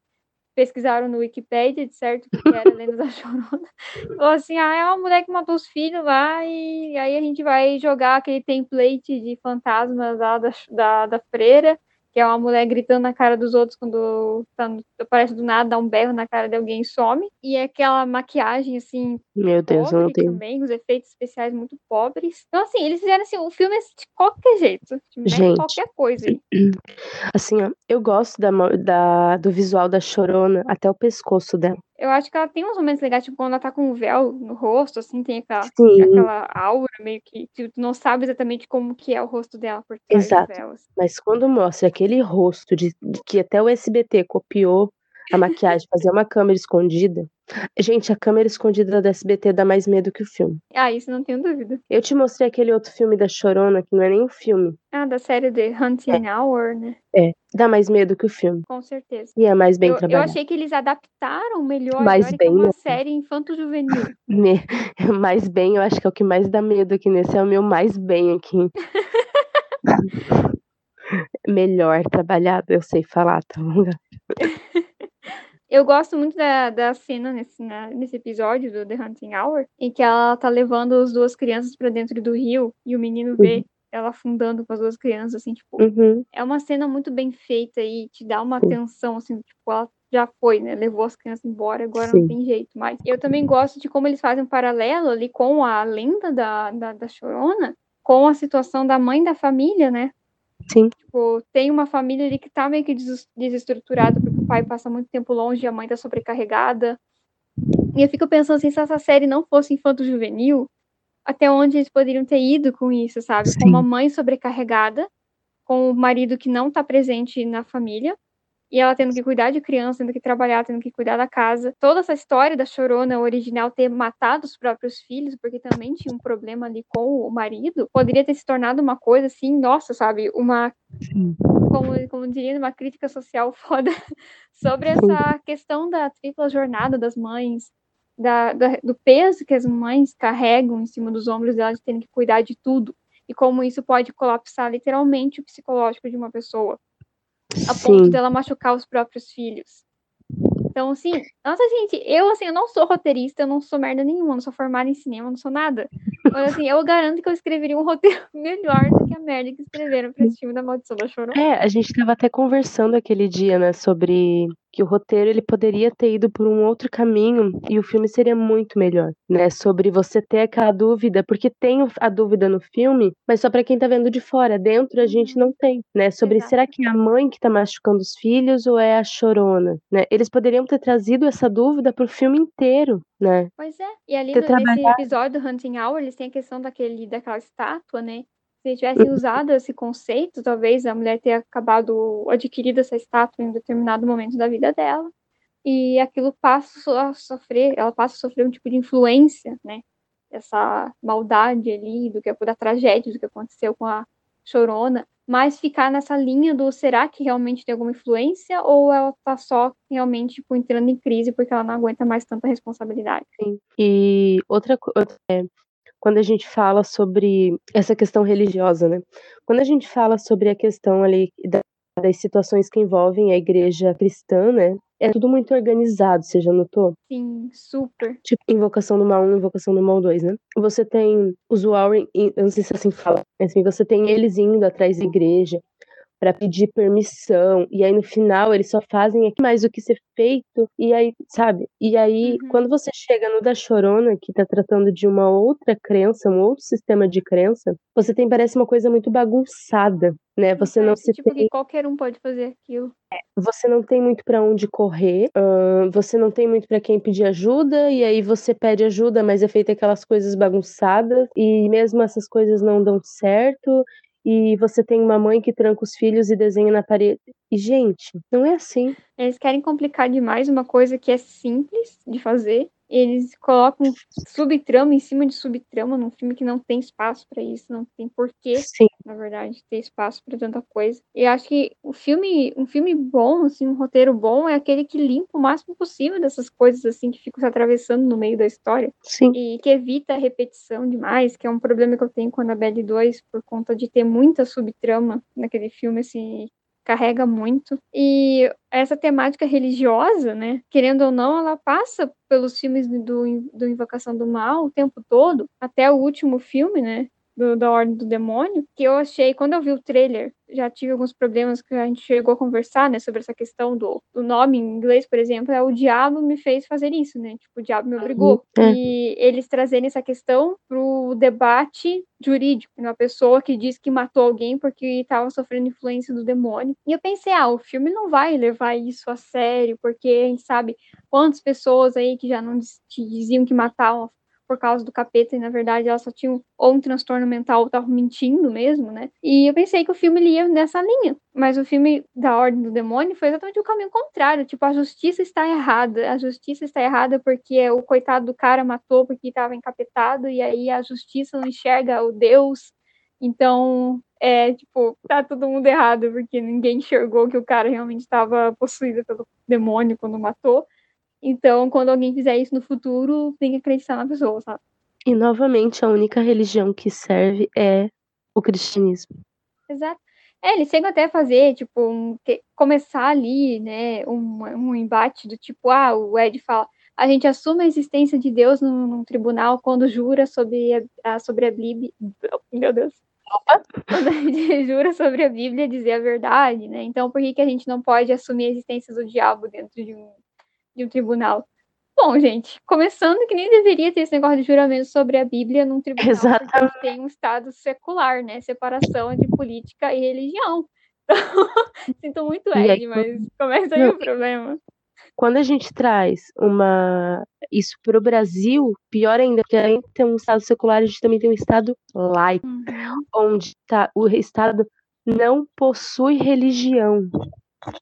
S1: pesquisaram no Wikipedia, de certo, que era a lenda da Chorona. (laughs) Falou assim, ah, é uma mulher que matou os filhos lá e aí a gente vai jogar aquele template de fantasmas lá da, da, da freira, que é uma mulher gritando na cara dos outros quando tá, no- aparece do nada, dá um berro na cara de alguém e some. E é aquela maquiagem, assim,
S2: Meu Deus,
S1: pobre
S2: tenho.
S1: também, os efeitos especiais muito pobres. Então, assim, eles fizeram assim, o filme é de qualquer jeito. Mete
S2: Gente.
S1: qualquer coisa. (clears throat)
S2: Assim, ó, eu gosto da, da- do visual da chorona até o pescoço dela.
S1: Eu acho que ela tem uns momentos legais, tipo, quando ela tá com o véu no rosto, assim, tem aquela,
S2: Sim,
S1: aquela aura meio que. Tu não sabe exatamente como que é o rosto dela por trás
S2: Exato.
S1: do véu. assim.
S2: mas quando mostra aquele rosto de, de que até o SBT copiou a maquiagem, fazer uma câmera escondida. Gente, a câmera escondida da SBT dá mais medo que o filme.
S1: Ah, isso não tenho dúvida.
S2: Eu te mostrei aquele outro filme da Chorona, que não é nem um filme.
S1: Ah, da série The Hunting Hour, né?
S2: É, dá mais medo que o filme.
S1: Com certeza.
S2: E é mais bem
S1: Eu, eu
S2: trabalhado.
S1: achei que eles adaptaram melhor
S2: Mais
S1: é
S2: bem,
S1: uma
S2: né?
S1: série infanto-juvenil. (laughs) (laughs)
S2: Mais bem, eu acho que é o que mais dá medo aqui nesse, é o meu mais bem aqui. (laughs) Melhor trabalhado, eu sei falar, tá bom?
S1: Eu gosto muito da, da cena nesse, na- nesse episódio do The Hunting Hour, em que ela tá levando as duas crianças pra dentro do rio e o menino vê ela afundando com as duas crianças, assim, tipo,
S2: Uhum,
S1: é uma cena muito bem feita e te dá uma tensão, assim, tipo, ela já foi, né? Levou as crianças embora, agora
S2: Sim.
S1: não tem jeito mais. Eu também gosto de como eles fazem um paralelo ali com a lenda da, da, da Chorona, com a situação da mãe da família, né?
S2: sim,
S1: Tipo, tem uma família ali que tá meio que des- desestruturada, o pai passa muito tempo longe e a mãe tá sobrecarregada. E eu fico pensando assim, se essa série não fosse infanto-juvenil, até onde eles poderiam ter ido com isso, sabe? Com
S2: Sim.
S1: uma mãe sobrecarregada, com o marido que não tá presente na família, e ela tendo que cuidar de criança, tendo que trabalhar, tendo que cuidar da casa. Toda essa história da Chorona original ter matado os próprios filhos, porque também tinha um problema ali com o marido, poderia ter se tornado uma coisa assim, nossa, sabe? Uma
S2: sim.
S1: Como, como diria, uma crítica social (laughs) foda sobre essa questão da tripla jornada das mães, da, da- do peso que as mães carregam em cima dos ombros delas de terem que cuidar de tudo, e como isso pode colapsar literalmente o psicológico de uma pessoa, a ponto
S2: Sim,
S1: dela machucar os próprios filhos. Então, assim, nossa, gente, eu, assim, eu não sou roteirista, eu não sou merda nenhuma, não sou formada em cinema, não sou nada. Mas, assim, eu garanto que eu escreveria um roteiro (laughs) melhor do que a merda que escreveram pra esse filme da Maldição da Chorona.
S2: É, a gente estava até conversando aquele dia, né, sobre que o roteiro ele poderia ter ido por um outro caminho e o filme seria muito melhor, né, sobre você ter aquela dúvida, porque tem a dúvida no filme, mas só para quem tá vendo de fora, dentro a gente
S1: Uhum.
S2: não tem, né, sobre
S1: Exato.
S2: será que é a mãe que tá machucando os filhos ou é a chorona, né? Eles poderiam ter trazido essa dúvida pro filme inteiro, né?
S1: Pois é. E ali no- nesse
S2: trabalhado.
S1: episódio do Hunting Hour, eles têm a questão daquele, daquela estátua, né? Se tivessem usado esse conceito, talvez a mulher tenha acabado adquirido essa estátua em um determinado momento da vida dela. E aquilo passa a sofrer, ela passa a sofrer um tipo de influência, né? Essa maldade ali, do que da tragédia, do que aconteceu com a Chorona. Mas ficar nessa linha do será que realmente tem alguma influência ou ela tá só realmente tipo, entrando em crise porque ela não aguenta mais tanta responsabilidade?
S2: Sim. E outra coisa é quando a gente fala sobre essa questão religiosa, né? Quando a gente fala sobre a questão ali da- das situações que envolvem a igreja cristã, né? é tudo muito organizado, você já notou?
S1: Sim, super.
S2: Tipo, Invocação do Mal 1, Invocação do Mal 2, né? Você tem os Warren, eu não sei se é assim fala, assim, você tem eles indo atrás da igreja para pedir permissão, e aí no final eles só fazem aqui mais o que ser feito, e aí, sabe? E aí,
S1: Uhum.
S2: quando você chega no da Chorona, que tá tratando de uma outra crença, um outro sistema de crença, você tem, parece uma coisa muito bagunçada, né? Você não
S1: Parece,
S2: se
S1: tipo,
S2: tem
S1: que qualquer um pode fazer aquilo.
S2: você não tem muito para onde correr, uh, você não tem muito para quem pedir ajuda, e aí você pede ajuda, mas é feita aquelas coisas bagunçadas, e mesmo essas coisas não dão certo, e você tem uma mãe que tranca os filhos e desenha na parede. E, gente, não é assim.
S1: Eles querem complicar demais uma coisa que é simples de fazer. Eles colocam subtrama em cima de subtrama num filme que não tem espaço para isso, não tem porquê,
S2: Sim.
S1: na verdade, ter espaço para tanta coisa. E acho que o filme, um filme bom, assim, um roteiro bom é aquele que limpa o máximo possível dessas coisas assim que ficam se atravessando no meio da história
S2: Sim.
S1: e que evita a repetição demais, que é um problema que eu tenho com a Annabelle 2 por conta de ter muita subtrama naquele filme assim, carrega muito. E essa temática religiosa, né, querendo ou não, ela passa pelos filmes do, do Invocação do Mal o tempo todo, até o último filme, né, do, da Ordem do Demônio, que eu achei, quando eu vi o trailer, já tive alguns problemas que a gente chegou a conversar, né, sobre essa questão do, do nome em inglês, por exemplo, é o diabo me fez fazer isso, né, tipo, o diabo me obrigou.
S2: É.
S1: E eles trazerem essa questão pro debate jurídico, uma pessoa que diz que matou alguém porque estava sofrendo influência do demônio. E eu pensei, ah, o filme não vai levar isso a sério, porque a gente sabe quantas pessoas aí que já não diziam que matavam por causa do capeta, e na verdade elas só tinham ou um transtorno mental ou estavam mentindo mesmo, né? E eu pensei que o filme ia nessa linha, mas o filme da Ordem do Demônio foi exatamente o caminho contrário, tipo, a justiça está errada, a justiça está errada porque o coitado do cara matou porque estava encapetado, e aí a justiça não enxerga o Deus, então é, tipo, tá todo mundo errado, porque ninguém enxergou que o cara realmente estava possuído pelo demônio quando matou. Então, quando alguém fizer isso no futuro, tem que acreditar na pessoa, sabe?
S2: E novamente, a única religião que serve é o cristianismo.
S1: Exato. É, eles chegam até a fazer, tipo, um, que, começar ali, né, um, um embate do tipo, ah, o Ed fala, a gente assume a existência de Deus num, num tribunal quando jura sobre a, a, sobre a Bíblia. (laughs) Meu Deus.
S2: Opa.
S1: Quando a gente jura sobre a Bíblia dizer a verdade, né? Então, por que, que a gente não pode assumir a existência do diabo dentro de um, de um tribunal. Bom, gente, começando que nem deveria ter esse negócio de juramento sobre a Bíblia num tribunal,
S2: Exatamente.
S1: tem um Estado secular, né? Separação entre política e religião. (laughs) Então, sinto muito,
S2: E aí,
S1: Ed, mas começa aí
S2: não,
S1: o problema.
S2: Quando a gente traz uma isso para o Brasil, pior ainda, porque além de ter um Estado secular, a gente também tem um Estado laico,
S1: Uhum.
S2: onde tá, o Estado não possui religião.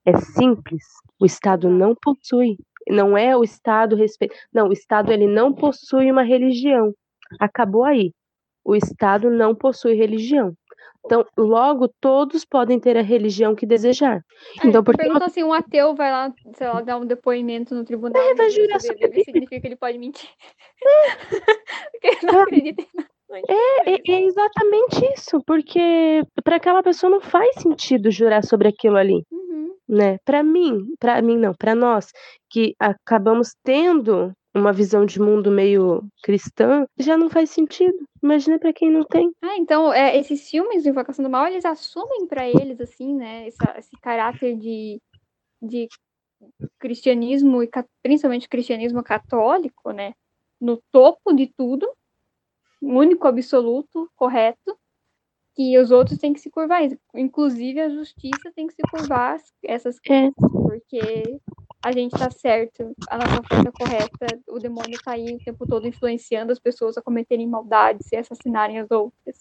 S2: É simples. O Estado não possui. Não é o Estado respeito. Não, o Estado ele não possui uma religião. Acabou aí. O Estado não possui religião. Então, logo, todos podem ter a religião que desejar.
S1: É,
S2: Então, por que
S1: perguntam assim, um ateu vai lá, sei lá, dar um depoimento no tribunal
S2: É, vai jurar
S1: sobre Bíblia, significa que ele pode mentir. (laughs) Porque ele não
S2: É.
S1: acredita em nada.
S2: É, é exatamente isso, porque para aquela pessoa não faz sentido jurar sobre aquilo ali,
S1: Uhum.
S2: Né? Para mim, para mim não, para nós que acabamos tendo uma visão de mundo meio cristã, já não faz sentido. Imagina para quem não tem.
S1: Ah, então, é, esses filmes de Invocação do Mal, eles assumem para eles, assim, né, esse caráter de, de cristianismo, e principalmente cristianismo católico, né, no topo de tudo, único, absoluto, correto, que os outros têm que se curvar. Inclusive, a justiça tem que se curvar essas
S2: É.
S1: porque a gente tá certo, a nossa força é correta, o demônio tá aí o tempo todo influenciando as pessoas a cometerem maldades e assassinarem as outras.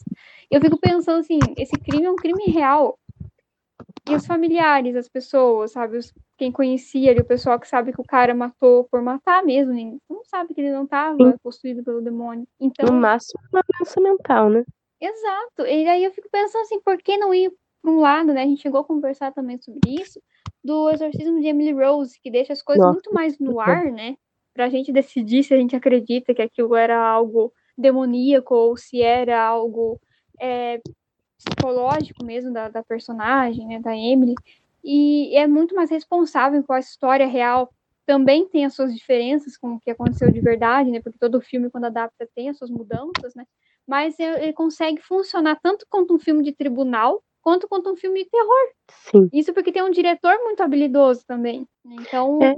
S1: Eu fico pensando assim, esse crime é um crime real. E os familiares, as pessoas, sabe, os, quem conhecia ali, o pessoal que sabe que o cara matou por matar mesmo, nem, não sabe que ele não tava
S2: Sim.
S1: possuído pelo demônio.
S2: No
S1: Então,
S2: máximo, uma doença mental, né?
S1: Exato. E aí eu fico pensando assim, por que não ir para um lado, né? A gente chegou a conversar também sobre isso, do exorcismo de Emily Rose, que deixa as coisas
S2: Nossa,
S1: muito mais no ar, né? Pra gente decidir se a gente acredita que aquilo era algo demoníaco ou se era algo é, psicológico mesmo da, da personagem, né? Da Emily. e é muito mais responsável com a história real. Também tem as suas diferenças com o que aconteceu de verdade, né? Porque todo filme, quando adapta, tem as suas mudanças, né? Mas ele consegue funcionar tanto quanto um filme de tribunal, quanto quanto um filme de terror.
S2: Sim.
S1: Isso porque tem um diretor muito habilidoso também. Né? Então, é.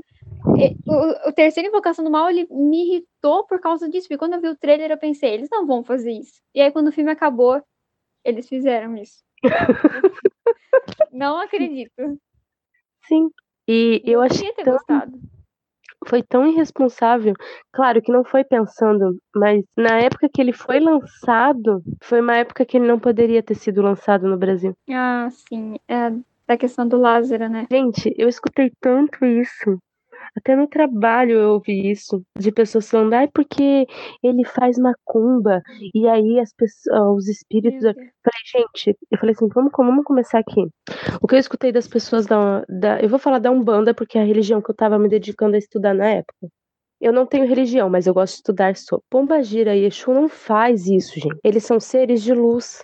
S1: o, o terceiro Invocação do Mal, ele me irritou por causa disso. Porque quando eu vi o trailer, eu pensei, eles não vão fazer isso. E aí, quando o filme acabou, eles fizeram isso. (laughs) não acredito.
S2: Sim. E eu, eu achei
S1: ter tão... gostado
S2: foi tão irresponsável. Claro que não foi pensando, mas na época que ele foi lançado, foi uma época que ele não poderia ter sido lançado no Brasil.
S1: Ah, sim. É da questão do Lázaro, né?
S2: Gente, eu escutei tanto isso. Até no trabalho eu ouvi isso, de pessoas falando, ai, porque ele faz macumba, e aí as pessoas, os espíritos. Eu falei, gente, eu falei assim, vamos, vamos começar aqui. O que eu escutei das pessoas da, da. Eu vou falar da Umbanda, porque é a religião que eu tava me dedicando a estudar na época. Eu não tenho religião, mas eu gosto de estudar sobre. Pomba Gira e Exu não faz isso, gente. Eles são seres de luz.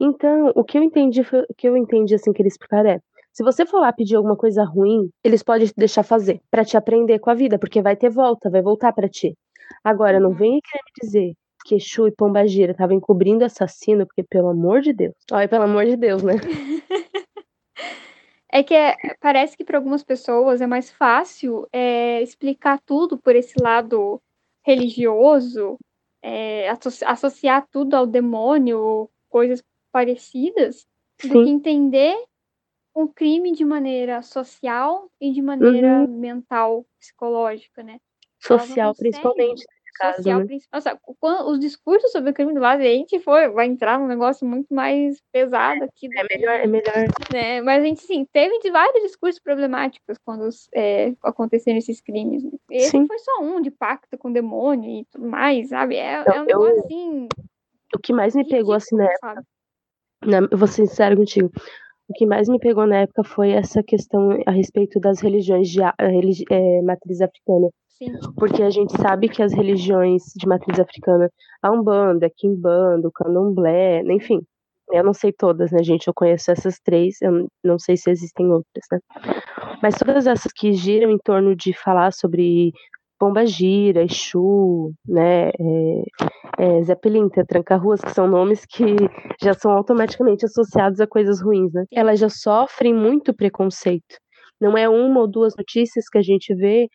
S2: Então, o que eu entendi, o que eu entendi assim que eles explicaram é, se você for lá pedir alguma coisa ruim, eles podem te deixar fazer, para te aprender com a vida, porque vai ter volta, vai voltar para ti. Agora, não uhum. venha querer me dizer que Exu e Pombagira estavam encobrindo assassino, porque pelo amor de Deus. Olha, pelo amor de Deus, né? (laughs)
S1: É que é, parece que para algumas pessoas é mais fácil é, explicar tudo por esse lado religioso, é, associar tudo ao demônio, coisas parecidas, Sim. do que entender o crime de maneira social e de maneira uhum. mental, psicológica, né?
S2: Social, principalmente. Caso, social,
S1: né? Nossa, os discursos sobre o crime do lado, a gente foi, vai entrar num negócio muito mais pesado aqui.
S2: É melhor, é melhor.
S1: Né? Mas a gente, sim, teve de vários discursos problemáticos quando é, aconteceram esses crimes. Né? Esse sim. foi só um, de pacto com o demônio e tudo mais, sabe? É, então, é um negócio eu, assim.
S2: O que mais me pegou assim na época. Eu vou ser sincero contigo. O que mais me pegou na época foi essa questão a respeito das religiões de religi é, matriz africana.
S1: Sim.
S2: Porque a gente sabe que as religiões de matriz africana, a Umbanda, Kimbanda, o Candomblé, enfim, eu não sei todas, né, gente? Eu conheço essas três, eu não sei se existem outras, né? Mas todas essas que giram em torno de falar sobre Pomba Gira, Exu, né, é, é, Zé Pelinta, Tranca-Ruas, que são nomes que já são automaticamente associados a coisas ruins, né? Elas já sofrem muito preconceito. Não é uma ou duas notícias que a gente vê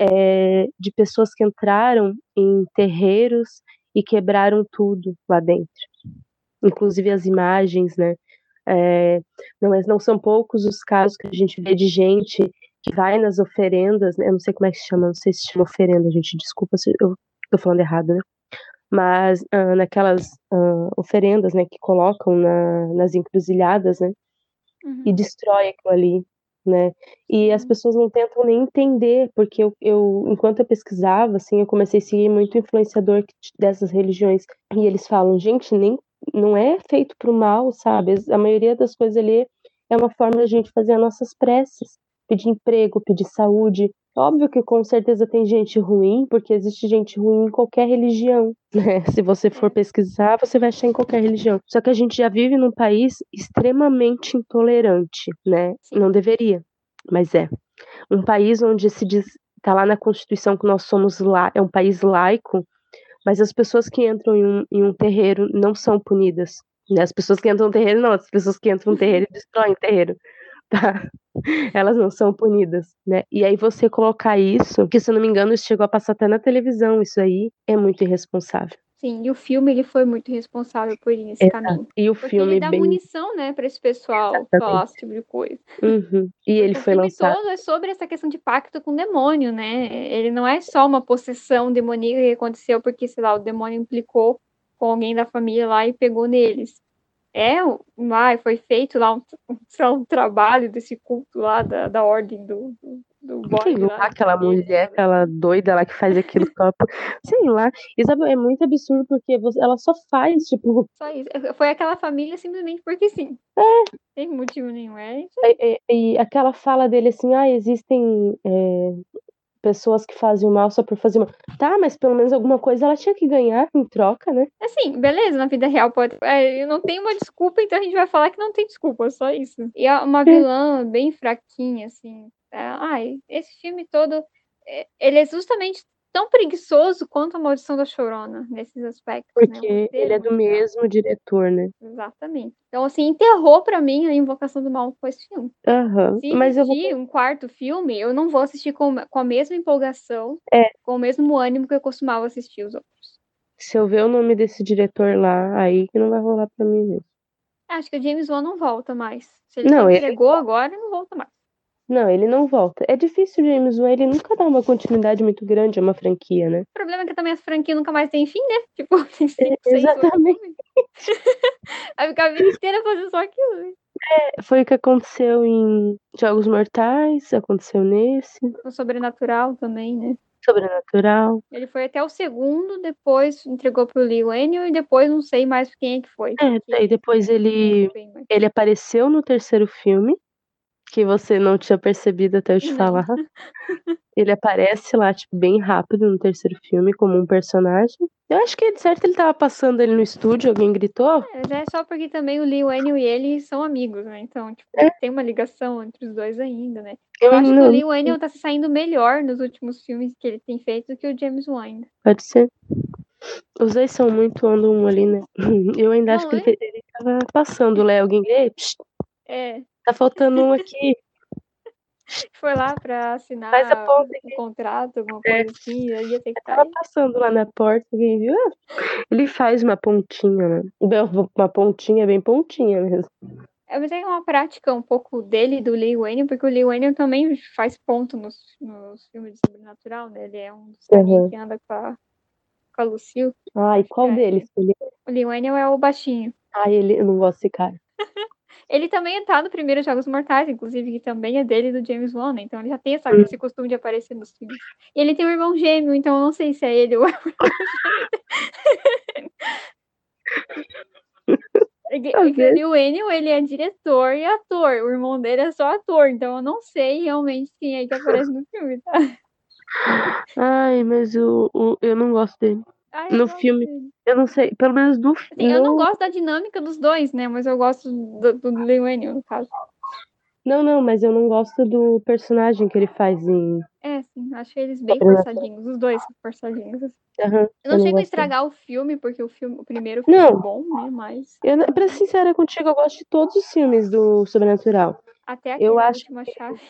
S2: é, de pessoas que entraram em terreiros e quebraram tudo lá dentro. Inclusive as imagens, né? É, não, é, não são poucos os casos que a gente vê de gente que vai nas oferendas, né? Eu não sei como é que se chama, não sei se chama oferenda, gente. Desculpa se eu tô falando errado, né? Mas uh, naquelas uh, oferendas, né, que colocam na, nas encruzilhadas, né? Uhum. E destrói aquilo ali, né? E as pessoas não tentam nem entender, porque eu, eu, enquanto eu pesquisava, assim, eu comecei a seguir muito influenciador dessas religiões. E eles falam, gente, nem não é feito pro mal, sabe? A maioria das coisas ali é uma forma da gente fazer as nossas preces pedir emprego, pedir saúde. Óbvio que com certeza tem gente ruim, porque existe gente ruim em qualquer religião, (laughs) né? Se você for pesquisar, você vai achar em qualquer religião. Só que a gente já vive num país extremamente intolerante, né? Não deveria, mas é. Um país onde se diz, tá lá na Constituição que nós somos lá, é um país laico, mas as pessoas que entram em um, em um terreiro não são punidas. Né? As pessoas que entram no terreiro, não, as pessoas que entram no terreiro destroem o terreiro (laughs) tá? (laughs) Elas não são punidas, né? E aí você colocar isso, que se eu não me engano, isso chegou a passar até na televisão, isso aí é muito irresponsável.
S1: Sim, e o filme ele foi muito responsável por ir nesse Exato. caminho.
S2: E o
S1: Porque
S2: filme
S1: ele dá
S2: bem...
S1: munição, né, para esse pessoal Exatamente. falar esse tipo de coisa.
S2: Uhum. E ele
S1: o
S2: foi lançado.
S1: todo é sobre essa questão de pacto com o demônio, né? Ele não é só uma possessão demoníaca que aconteceu porque, sei lá, o demônio implicou com alguém da família lá e pegou neles é lá foi feito lá um, um, trabalho desse culto lá da, da ordem do, do, do
S2: Sei lá, aquela mulher, aquela doida lá que faz aquilo top. Sei lá. Isso é muito absurdo porque você, ela só faz, tipo.
S1: Só isso. É, foi aquela família simplesmente porque sim.
S2: É.
S1: Tem motivo nenhum, é.
S2: E, e, e aquela fala dele assim, ah, existem. É, pessoas que fazem o mal só por fazer mal. Tá, mas pelo menos alguma coisa ela tinha que ganhar em troca, né?
S1: Assim, beleza, na vida real pode. É, não tem uma desculpa, então a gente vai falar que não tem desculpa, só isso. E é uma vilã bem fraquinha, assim. É, ai, esse filme todo. é, Ele é justamente tão preguiçoso quanto a Maldição da Chorona, nesses aspectos. né?
S2: Porque
S1: roteiro
S2: ele é do mesmo diretor, né?
S1: Exatamente. Então, assim, enterrou pra mim a Invocação do Mal com esse filme.
S2: Aham.
S1: Se
S2: Mas eu vou.
S1: um quarto filme, eu não vou assistir com, com a mesma empolgação,
S2: É.
S1: com o mesmo ânimo que eu costumava assistir os outros.
S2: Se eu ver o nome desse diretor lá, aí que não vai rolar pra mim mesmo.
S1: Acho que o James Wan não volta mais. Se ele
S2: Não,
S1: se
S2: ele-
S1: entregou agora, não volta mais.
S2: Não, ele não volta. É difícil James Wan, ele nunca dá uma continuidade muito grande a uma franquia, né?
S1: O problema é que também as franquias nunca mais têm fim, né? (laughs) Tipo, tem cinco,
S2: É,
S1: seis, oito
S2: exatamente.
S1: Vai (laughs) ficar a vida inteira fazendo só aquilo. né?
S2: Foi o que aconteceu em Jogos Mortais, aconteceu nesse,
S1: O Sobrenatural também, né?
S2: Sobrenatural.
S1: Ele foi até o segundo, depois entregou pro Lee Waniel e depois não sei mais quem é que foi.
S2: É, daí depois ele, ele apareceu no terceiro filme, que você não tinha percebido até eu te falar. (laughs) Ele aparece lá, tipo, bem rápido no terceiro filme, como um personagem. Eu acho que, de certo, ele tava passando ele no estúdio, alguém gritou.
S1: É, Mas é só porque também o Lee Waniel e ele são amigos, né? Então, tipo,
S2: É.
S1: tem uma ligação entre os dois ainda, né?
S2: Eu,
S1: Eu acho que
S2: não,
S1: o Lee Waniel tá se saindo melhor nos últimos filmes que ele tem feito do que o James Wan.
S2: Pode ser. Os dois são muito andam um ali, né? (laughs) Eu ainda acho
S1: Não,
S2: que ele, fe- ele tava passando, Léo. Alguém, ei, psh,
S1: É,
S2: tá faltando um aqui. (laughs)
S1: foi lá pra assinar
S2: Faz a ponta
S1: um contrato, alguma
S2: É.
S1: coisa assim, aí ia ter que
S2: Tava passando lá na porta, alguém viu? Ah, ele faz uma pontinha, né? Uma pontinha, bem pontinha mesmo.
S1: É, mas é uma prática um pouco dele e do Lee Waniel, porque o Lee Waniel também faz ponto nos, nos filmes de sobrenatural, né? Ele é um dos
S2: Uhum.
S1: que anda com a, com a Lucille.
S2: Ai, qual
S1: É.
S2: deles? Ele...
S1: O Lee Waniel é o baixinho.
S2: Ai, ele... eu não gosto desse cara.
S1: Ele também tá no primeiro Jogos Mortais, inclusive, que também é dele e do James Wan, né? Então ele já tem essa, esse costume de aparecer nos filmes. E ele tem um irmão gêmeo, então eu não sei se é ele ou (laughs) é o que o Waniel, ele é diretor e ator. O irmão dele é só ator, então eu não sei realmente quem é que aparece no filme, tá?
S2: Ai, mas o, o- eu não gosto dele.
S1: Eu
S2: No filme-
S1: dele.
S2: Eu não sei, pelo menos do
S1: Assim, eu não gosto da dinâmica dos dois, né? Mas eu gosto do, do Lee Waniel, no caso.
S2: Não, não, mas eu não gosto do personagem que ele faz em.
S1: É, sim, acho eles bem forçadinhos, os dois forçadinhos.
S2: Aham,
S1: Eu não chego a estragar o filme, porque o filme, o primeiro filme
S2: Não.
S1: é bom, né? Mas
S2: Eu, pra ser sincera contigo, eu gosto de todos os filmes do Sobrenatural.
S1: até aquele
S2: Eu acho
S1: chave.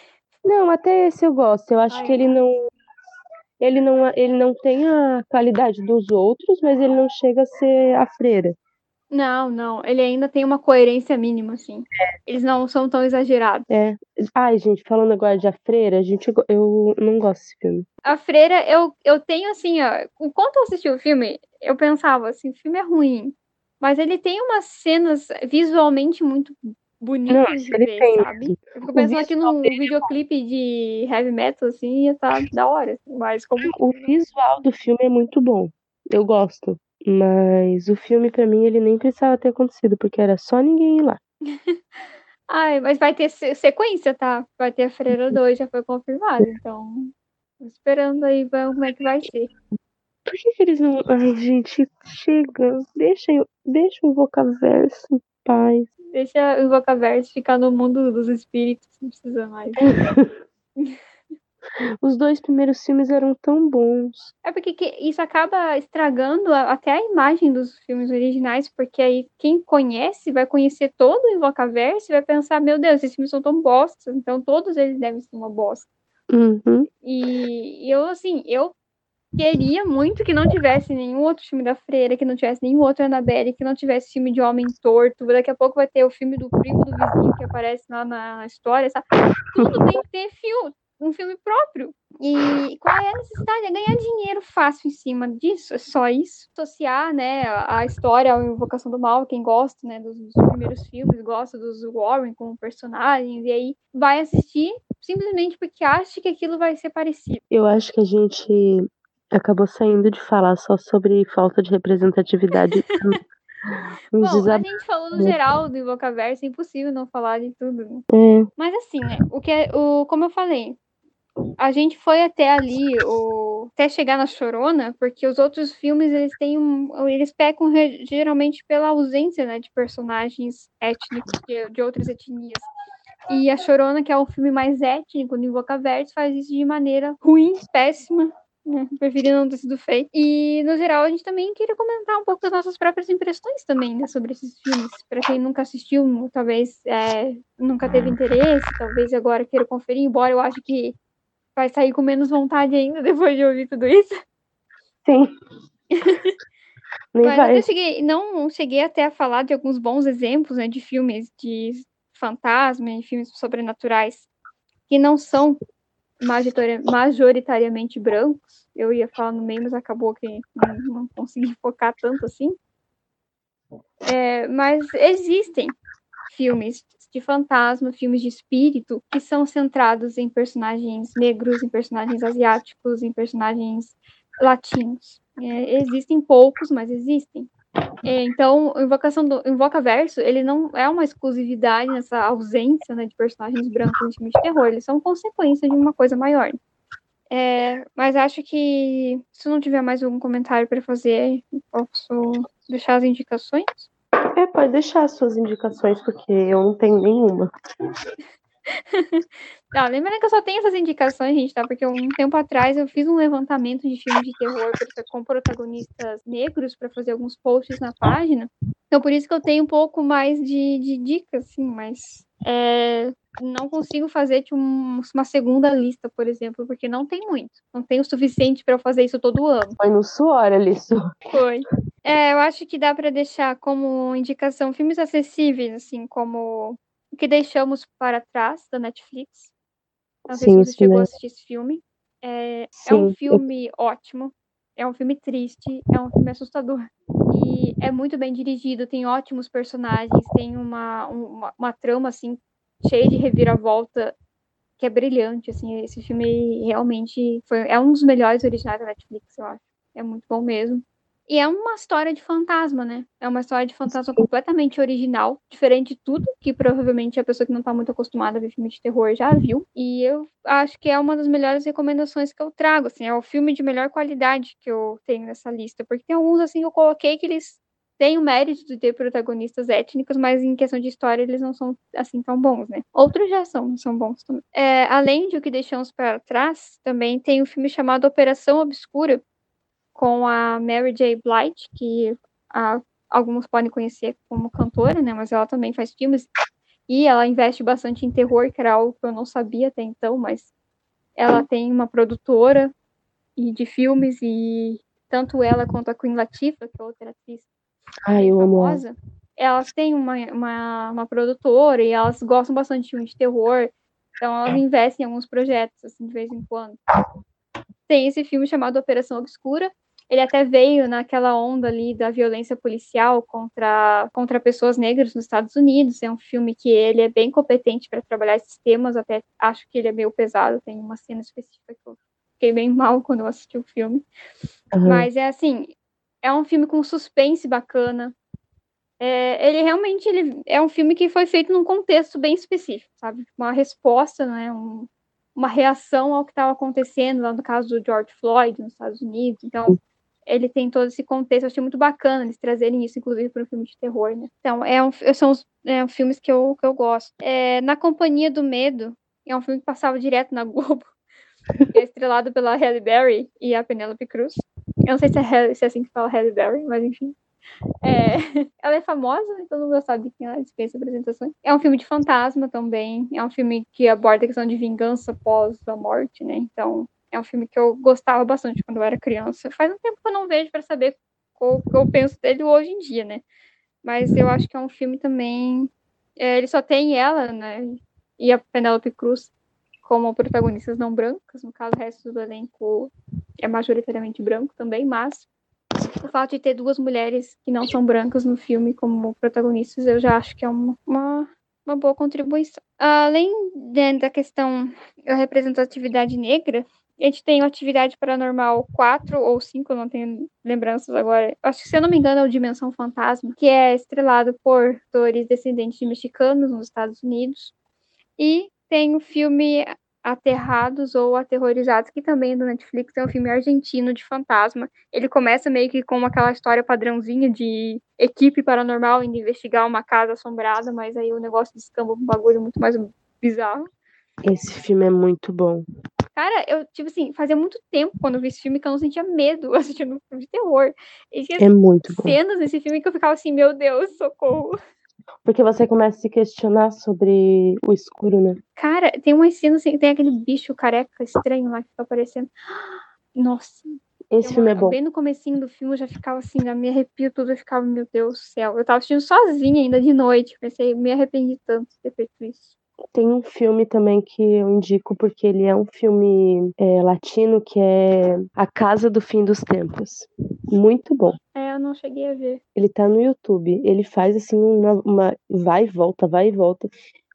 S2: Não, até esse eu gosto. Eu acho
S1: Ai,
S2: que ele
S1: ai.
S2: não. Ele não, ele não tem a qualidade dos outros, mas ele não chega a ser a freira.
S1: Não, não. Ele ainda tem uma coerência mínima, assim. Eles não são tão exagerados.
S2: É. Ai, gente, falando agora de a freira, a gente, eu não gosto desse filme.
S1: A Freira, eu, eu tenho assim, ó. Enquanto eu assisti o filme, eu pensava assim, o filme é ruim. Mas ele tem umas cenas visualmente muito bonitas de ver,
S2: tem
S1: sabe? Eu fico pensando que num videoclipe de heavy metal, assim, ia estar (laughs) da hora. assim, Mas como
S2: O visual do filme é muito bom. Eu gosto. Mas o filme, pra mim, ele nem precisava ter acontecido, porque era só ninguém ir lá. (laughs)
S1: Ai, mas vai ter se- sequência, tá? Vai ter a Freira 2, já foi confirmado. Então, tô esperando aí ver como é que vai ser.
S2: Por que, que eles não. Ai, gente, chega. Deixa, eu... Deixa o Vocaverso em paz.
S1: Deixa o Invocaverse ficar no mundo dos espíritos, não precisa mais. (laughs)
S2: Os dois primeiros filmes eram tão bons.
S1: É porque que- isso acaba estragando até a imagem dos filmes originais, porque aí quem conhece vai conhecer todo o Invocaverse e vai pensar, meu Deus, esses filmes são tão bosta, então todos eles devem ser uma bosta.
S2: Uhum.
S1: E eu, assim, eu queria muito que não tivesse nenhum outro filme da Freira, que não tivesse nenhum outro Annabelle, que não tivesse filme de Homem Torto. Daqui a pouco vai ter o filme do primo do vizinho que aparece lá na história, sabe? Tudo tem que ter filme, um filme próprio. E qual é a necessidade? É ganhar dinheiro fácil em cima disso, é só isso. Associar, né, a história à Invocação do Mal, quem gosta, né, dos, dos primeiros filmes, gosta dos Warren como personagens, e aí vai assistir simplesmente porque acha que aquilo vai ser parecido.
S2: Eu acho que a gente acabou saindo de falar só sobre falta de representatividade. (laughs) Um
S1: Bom, a gente falou no geral do Invocaverso, é impossível não falar de tudo. né?
S2: É,
S1: Mas assim, né? O que é, o, como eu falei, a gente foi até ali, o, até chegar na Chorona, porque os outros filmes eles têm um, eles pecam geralmente pela ausência, né, de personagens étnicos de, de outras etnias. E a Chorona, que é o filme mais étnico do Invoca Verdes, faz isso de maneira ruim, péssima, né? Preferi não ter sido feito. E, no geral, a gente também queria comentar um pouco das nossas próprias impressões também, né, sobre esses filmes. Para quem nunca assistiu, talvez é, nunca teve interesse, talvez agora queira conferir, embora eu acho que vai sair com menos vontade ainda (laughs) depois de ouvir tudo isso.
S2: Sim. (laughs)
S1: Mas eu cheguei, não cheguei até a falar de alguns bons exemplos né, de filmes de fantasma e filmes sobrenaturais que não são majoritariamente brancos. Eu ia falar no meio, mas acabou que não, consegui (laughs) focar tanto assim. É, mas existem filmes de fantasma, filmes de espírito, que são centrados em personagens negros, em personagens asiáticos, em personagens latinos. É, existem poucos, mas existem. É, então, invocação do Invoca Verso, ele não é uma exclusividade nessa ausência né, de personagens brancos no filme de terror, eles são consequência de uma coisa maior. É, mas acho que se não tiver mais algum comentário para fazer, posso deixar as indicações.
S2: É, pode deixar as suas indicações, porque eu não tenho nenhuma.
S1: Não, lembrando que eu só tenho essas indicações, gente, tá? Porque um tempo atrás eu fiz um levantamento de filmes de terror com protagonistas negros para fazer alguns posts na página. Então, por isso que eu tenho um pouco mais de, de dicas, assim, mas é, não consigo fazer tipo, uma segunda lista, por exemplo, porque não tem muito. Não tem o suficiente para eu fazer isso todo ano.
S2: Foi no suor, Alice.
S1: Foi. É, eu acho que dá para deixar como indicação filmes acessíveis, assim, como que Deixamos para Trás, da Netflix. Não sei sim, se você chegou né? a assistir esse filme. É, é um filme ótimo, é um filme triste, é um filme assustador. E é muito bem dirigido, tem ótimos personagens, tem uma, uma, uma trama, assim, cheia de reviravolta que é brilhante, assim, esse filme realmente foi, é um dos melhores originais da Netflix, eu acho. É muito bom mesmo. E é uma história de fantasma, né? É uma história de fantasma completamente original, diferente de tudo que provavelmente a pessoa que não tá muito acostumada a ver filme de terror já viu. E eu acho que é uma das melhores recomendações que eu trago, assim, é o filme de melhor qualidade que eu tenho nessa lista, porque tem alguns assim que eu coloquei que eles têm o mérito de ter protagonistas étnicos, mas em questão de história eles não são assim tão bons, né? Outros já são, são bons também. É, além de o que deixamos para trás, também tem um filme chamado Operação Obscura, com a Mary J. Blige, que a, alguns podem conhecer como cantora, né? Mas ela também faz filmes e ela investe bastante em terror, que era algo que eu não sabia até então, mas ela tem uma produtora e de filmes e tanto ela quanto a Queen Latifah, que é outra atriz
S2: Ai, famosa, amo.
S1: elas têm uma, uma, uma, produtora e elas gostam bastante de filmes de terror, então elas investem em alguns projetos, assim, de vez em quando. Tem esse filme chamado Operação Obscura, ele até veio naquela onda ali da violência policial contra, contra pessoas negras nos Estados Unidos. É um filme que ele é bem competente para trabalhar esses temas, até acho que ele é meio pesado, tem uma cena específica que eu fiquei bem mal (laughs) quando eu assisti o filme. Uhum. Mas é assim, é um filme com suspense bacana. É, ele realmente ele é um filme que foi feito num contexto bem específico, sabe? Uma resposta, né? Um, uma reação ao que estava acontecendo lá no caso do George Floyd nos Estados Unidos. Então, ele tem todo esse contexto. Eu achei muito bacana eles trazerem isso, inclusive, para um filme de terror, né? Então, é um, são os é, filmes que eu, que eu gosto. É, na Companhia do Medo, é um filme que passava direto na (laughs) Globo. é estrelado pela Halle Berry e a Penelope Cruz. Eu não sei se é, se é assim que fala Halle Berry, mas enfim. É, (laughs) ela é famosa, então não sabe de quem ela dispensa apresentações. É um filme de fantasma também. É um filme que aborda a questão de vingança pós a morte, né? Então, é um filme que eu gostava bastante quando eu era criança. Faz um tempo que eu não vejo para saber o que eu penso dele hoje em dia, né? Mas eu acho que é um filme também. É, ele só tem ela, né? E a Penélope Cruz como protagonistas não brancas. No caso, o resto do elenco é majoritariamente branco também, mas o fato de ter duas mulheres que não são brancas no filme como protagonistas, eu já acho que é uma, uma, uma boa contribuição. Além da questão da representatividade negra, a gente tem Atividade Paranormal 4 ou 5, não tenho lembranças agora. Acho que, se eu não me engano, é o Dimensão Fantasma, que é estrelado por atores descendentes de mexicanos nos Estados Unidos. E tem o filme Aterrados ou Aterrorizados, que também é do Netflix, é um filme argentino de fantasma. Ele começa meio que com aquela história padrãozinha de equipe paranormal indo investigar uma casa assombrada, mas aí o negócio descamba um bagulho muito mais bizarro.
S2: Esse filme é muito bom.
S1: Cara, eu, tipo assim, fazia muito tempo quando eu vi esse filme que eu não sentia medo (laughs) assistindo um filme de terror. E tinha
S2: É muito bom.
S1: cenas nesse filme que eu ficava assim, meu Deus, socorro.
S2: Porque você começa a se questionar sobre o escuro, né?
S1: Cara, tem umas cenas assim, tem aquele bicho careca estranho lá que fica aparecendo. (gasps) Nossa,
S2: Esse
S1: eu-
S2: filme é bom.
S1: bem no comecinho do filme eu já ficava assim, já me arrepio tudo, eu ficava, meu Deus do céu. Eu tava assistindo sozinha ainda de noite, pensei, me arrependi tanto de ter feito isso.
S2: Tem um filme também que eu indico porque ele é um filme é, latino que é A Casa do Fim dos Tempos. Muito bom.
S1: É, eu não cheguei a ver.
S2: Ele tá no YouTube. Ele faz assim uma, uma vai e volta, vai e volta.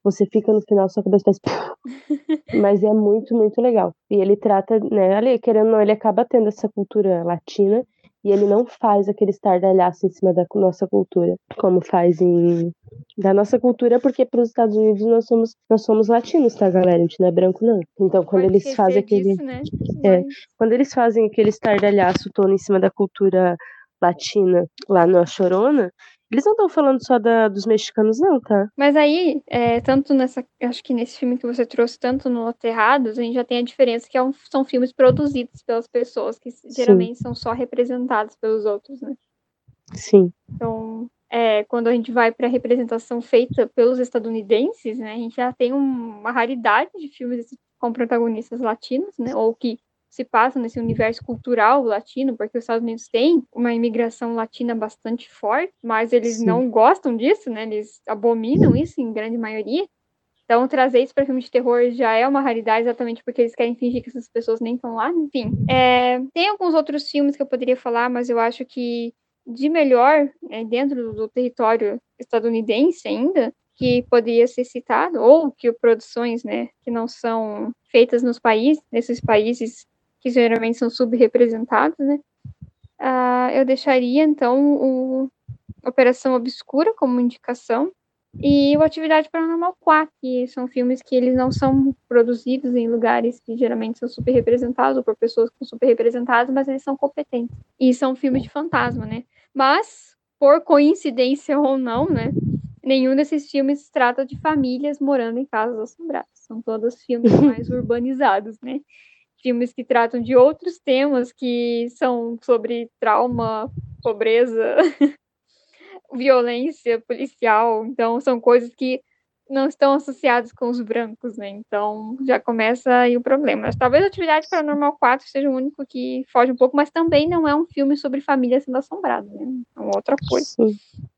S2: Você fica no final, sua cabeça faz. (laughs) Mas é muito, muito legal. E ele trata, né? Ali, querendo ou não, ele acaba tendo essa cultura latina e ele não faz aquele estardalhaço em cima da nossa cultura, como faz em. Da nossa cultura, porque para os Estados Unidos nós somos, nós somos latinos, tá, galera? A gente não é branco, não. Então, quando
S1: Pode
S2: eles fazem aquele.
S1: disso, né?
S2: É.
S1: Mas-
S2: Quando eles fazem aquele estardalhaço todo em cima da cultura latina lá na Chorona, eles não estão falando só da, dos mexicanos, não, tá?
S1: Mas aí, é, tanto nessa, acho que nesse filme que você trouxe, tanto no Aterrados, a gente já tem a diferença que é um- são filmes produzidos pelas pessoas, que geralmente são só representados pelos outros, né?
S2: Sim.
S1: Então, é, quando a gente vai para a representação feita pelos estadunidenses, né, a gente já tem um- uma raridade de filmes com protagonistas latinos, né, ou que se passam nesse universo cultural latino, porque os Estados Unidos têm uma imigração latina bastante forte, mas eles
S2: Sim.
S1: não gostam disso, né, eles abominam isso em grande maioria. Então, trazer isso para filme de terror já é uma raridade, exatamente porque eles querem fingir que essas pessoas nem estão lá. Enfim, é, tem alguns outros filmes que eu poderia falar, mas eu acho que de melhor né, dentro do território estadunidense ainda, que poderia ser citado, ou que produções né, que não são feitas nos países, nesses países que geralmente são subrepresentados, né? Ah, eu deixaria, então, o Operação Obscura como indicação, e o Atividade Paranormal 4, que são filmes que eles não são produzidos em lugares que geralmente são super representados, ou por pessoas que são super representadas, mas eles são competentes. E são filmes de fantasma, né? Mas, por coincidência ou não, né? Nenhum desses filmes trata de famílias morando em casas assombradas. São todos filmes mais (laughs) urbanizados, né? Filmes que tratam de outros temas que são sobre trauma, pobreza, (laughs) violência policial. Então, são coisas que não estão associadas com os brancos, né? Então, já começa aí o problema. Mas, talvez Atividade Paranormal 4 seja o único que foge um pouco, mas também não é um filme sobre família sendo assombrada, né? É uma outra coisa.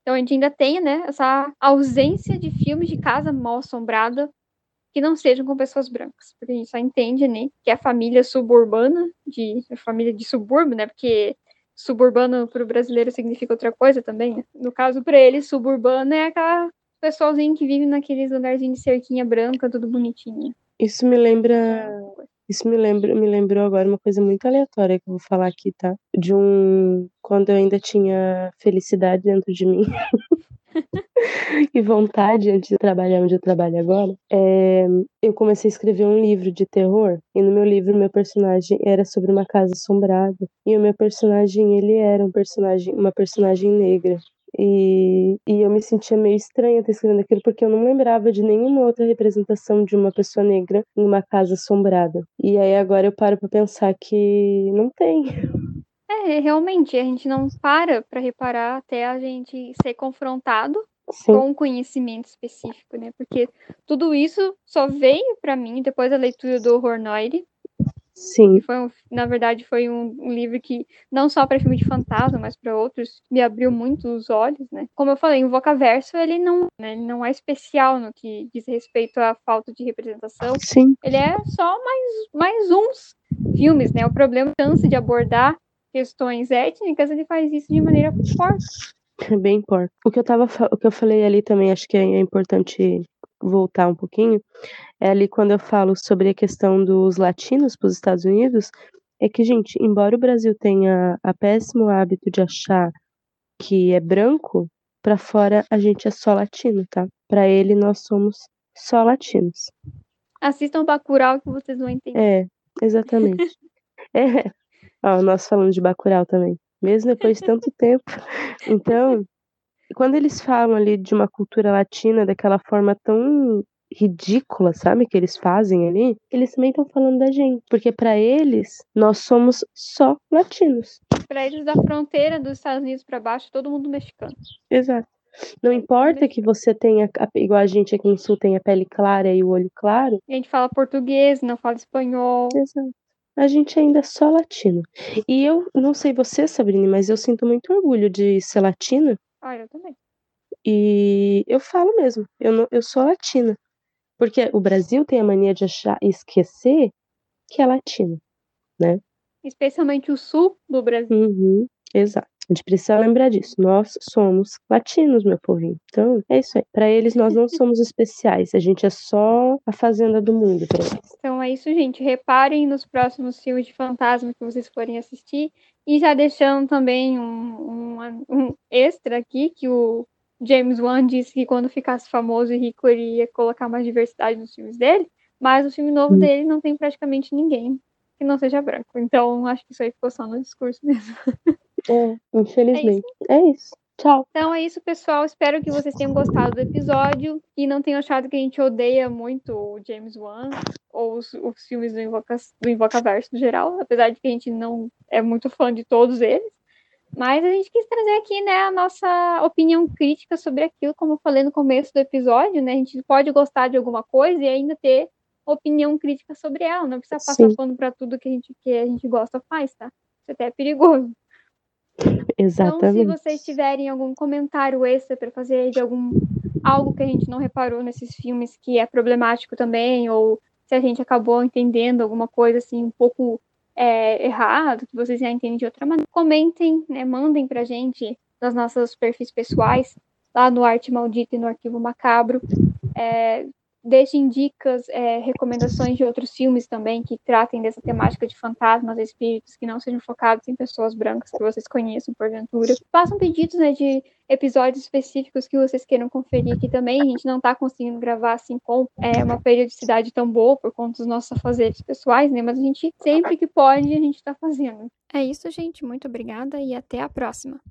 S1: Então, a gente ainda tem, né, essa ausência de filmes de casa mal assombrada que não sejam com pessoas brancas. Porque a gente só entende, né, que a família suburbana, de a família de subúrbio, né, porque suburbano para o brasileiro significa outra coisa também. Né? No caso, para ele, suburbano é aquela pessoalzinho que vive naqueles lugarzinhos de cerquinha branca, tudo bonitinho.
S2: Isso me lembra. Isso me lembra, me lembrou agora uma coisa muito aleatória que eu vou falar aqui, tá? De um. Quando eu ainda tinha felicidade dentro de mim. (laughs) (laughs) e vontade antes de trabalhar onde eu trabalho agora, é, eu comecei a escrever um livro de terror. E no meu livro, meu personagem era sobre uma casa assombrada. E o meu personagem, ele era um personagem, uma personagem negra. E, e eu me sentia meio estranha ter escrevendo aquilo porque eu não lembrava de nenhuma outra representação de uma pessoa negra em uma casa assombrada. E aí agora eu paro pra pensar que não tem.
S1: É, realmente, a gente não para para reparar até a gente ser confrontado
S2: Sim,
S1: com conhecimento específico, né? Porque tudo isso só veio para mim depois da leitura do Horror Noire,
S2: sim,
S1: foi um, na verdade foi um, um livro que não só para filme de fantasma, mas para outros me abriu muito os olhos, né? Como eu falei, o Vocaverso ele não, né, ele não é especial no que diz respeito à falta de representação.
S2: sim.
S1: Ele é só mais mais uns filmes, né? O problema é a chance de abordar questões étnicas, ele faz isso de maneira forte.
S2: É (laughs) bem importante. O que eu tava, o que eu falei ali também, acho que é importante voltar um pouquinho, é ali quando eu falo sobre a questão dos latinos para os Estados Unidos, é que, gente, embora o Brasil tenha a péssimo hábito de achar que é branco, para fora a gente é só latino, tá? Para ele nós somos só latinos.
S1: Assistam Bacurau que vocês vão entender.
S2: É, exatamente. (laughs) é. Ó, nós falando de Bacurau também. Mesmo depois de tanto tempo. (laughs) Então, quando eles falam ali de uma cultura latina daquela forma tão ridícula, sabe, que eles fazem ali, eles também estão falando da gente, porque para eles nós somos só latinos.
S1: Para eles da fronteira dos Estados Unidos para baixo, todo mundo mexicano.
S2: Exato. Não importa que você tenha, igual a gente aqui em Sul, tem a pele clara e o olho claro.
S1: A gente fala português, não fala espanhol.
S2: Exato. A gente ainda é só latino. E eu não sei você, Sabrina, mas eu sinto muito orgulho de ser latina.
S1: Ah, eu também.
S2: E eu falo mesmo, eu, não, eu sou latina. Porque o Brasil tem a mania de achar, esquecer que é latino, né?
S1: Especialmente o sul do Brasil.
S2: Uhum, exato. A gente precisa lembrar disso. Nós somos latinos, meu povinho. Então, é isso aí. Para eles, nós não (laughs) somos especiais. A gente é só a fazenda do mundo para eles.
S1: Então, é isso, gente. Reparem nos próximos filmes de fantasma que vocês forem assistir. E já deixando também um, um, um extra aqui, que o James Wan disse que quando ficasse famoso e rico, ele ia colocar mais diversidade nos filmes dele. Mas o filme novo hum. dele não tem praticamente ninguém que não seja branco. Então, acho que isso aí ficou só no discurso mesmo. (laughs)
S2: É, infelizmente. É isso. é isso. Tchau.
S1: Então é isso, pessoal. Espero que vocês tenham gostado do episódio e não tenham achado que a gente odeia muito o James Wan ou os, os filmes do, Invoca, do Invocaverso no geral, apesar de que a gente não é muito fã de todos eles. Mas a gente quis trazer aqui, né, a nossa opinião crítica sobre aquilo, como eu falei no começo do episódio, né? A gente pode gostar de alguma coisa e ainda ter opinião crítica sobre ela. Não precisa passar Sim. pano para tudo que a gente que a gente gosta faz, tá? Isso até é perigoso.
S2: Exatamente.
S1: Então, se vocês tiverem algum comentário extra para fazer de algum algo que a gente não reparou nesses filmes que é problemático também, ou se a gente acabou entendendo alguma coisa assim um pouco é, errado, que vocês já entendem de outra maneira, comentem, né, mandem pra gente nas nossas perfis pessoais, lá no Arte Maldita e no Arquivo Macabro. É, Deixem dicas, é, recomendações de outros filmes também que tratem dessa temática de fantasmas, espíritos, que não sejam focados em pessoas brancas que vocês conheçam, porventura. Façam pedidos né, de episódios específicos que vocês queiram conferir aqui também. A gente não está conseguindo gravar assim com é, uma periodicidade tão boa por conta dos nossos afazeres pessoais, né? Mas a gente, sempre que pode, a gente está fazendo. É isso, gente. Muito obrigada e até a próxima.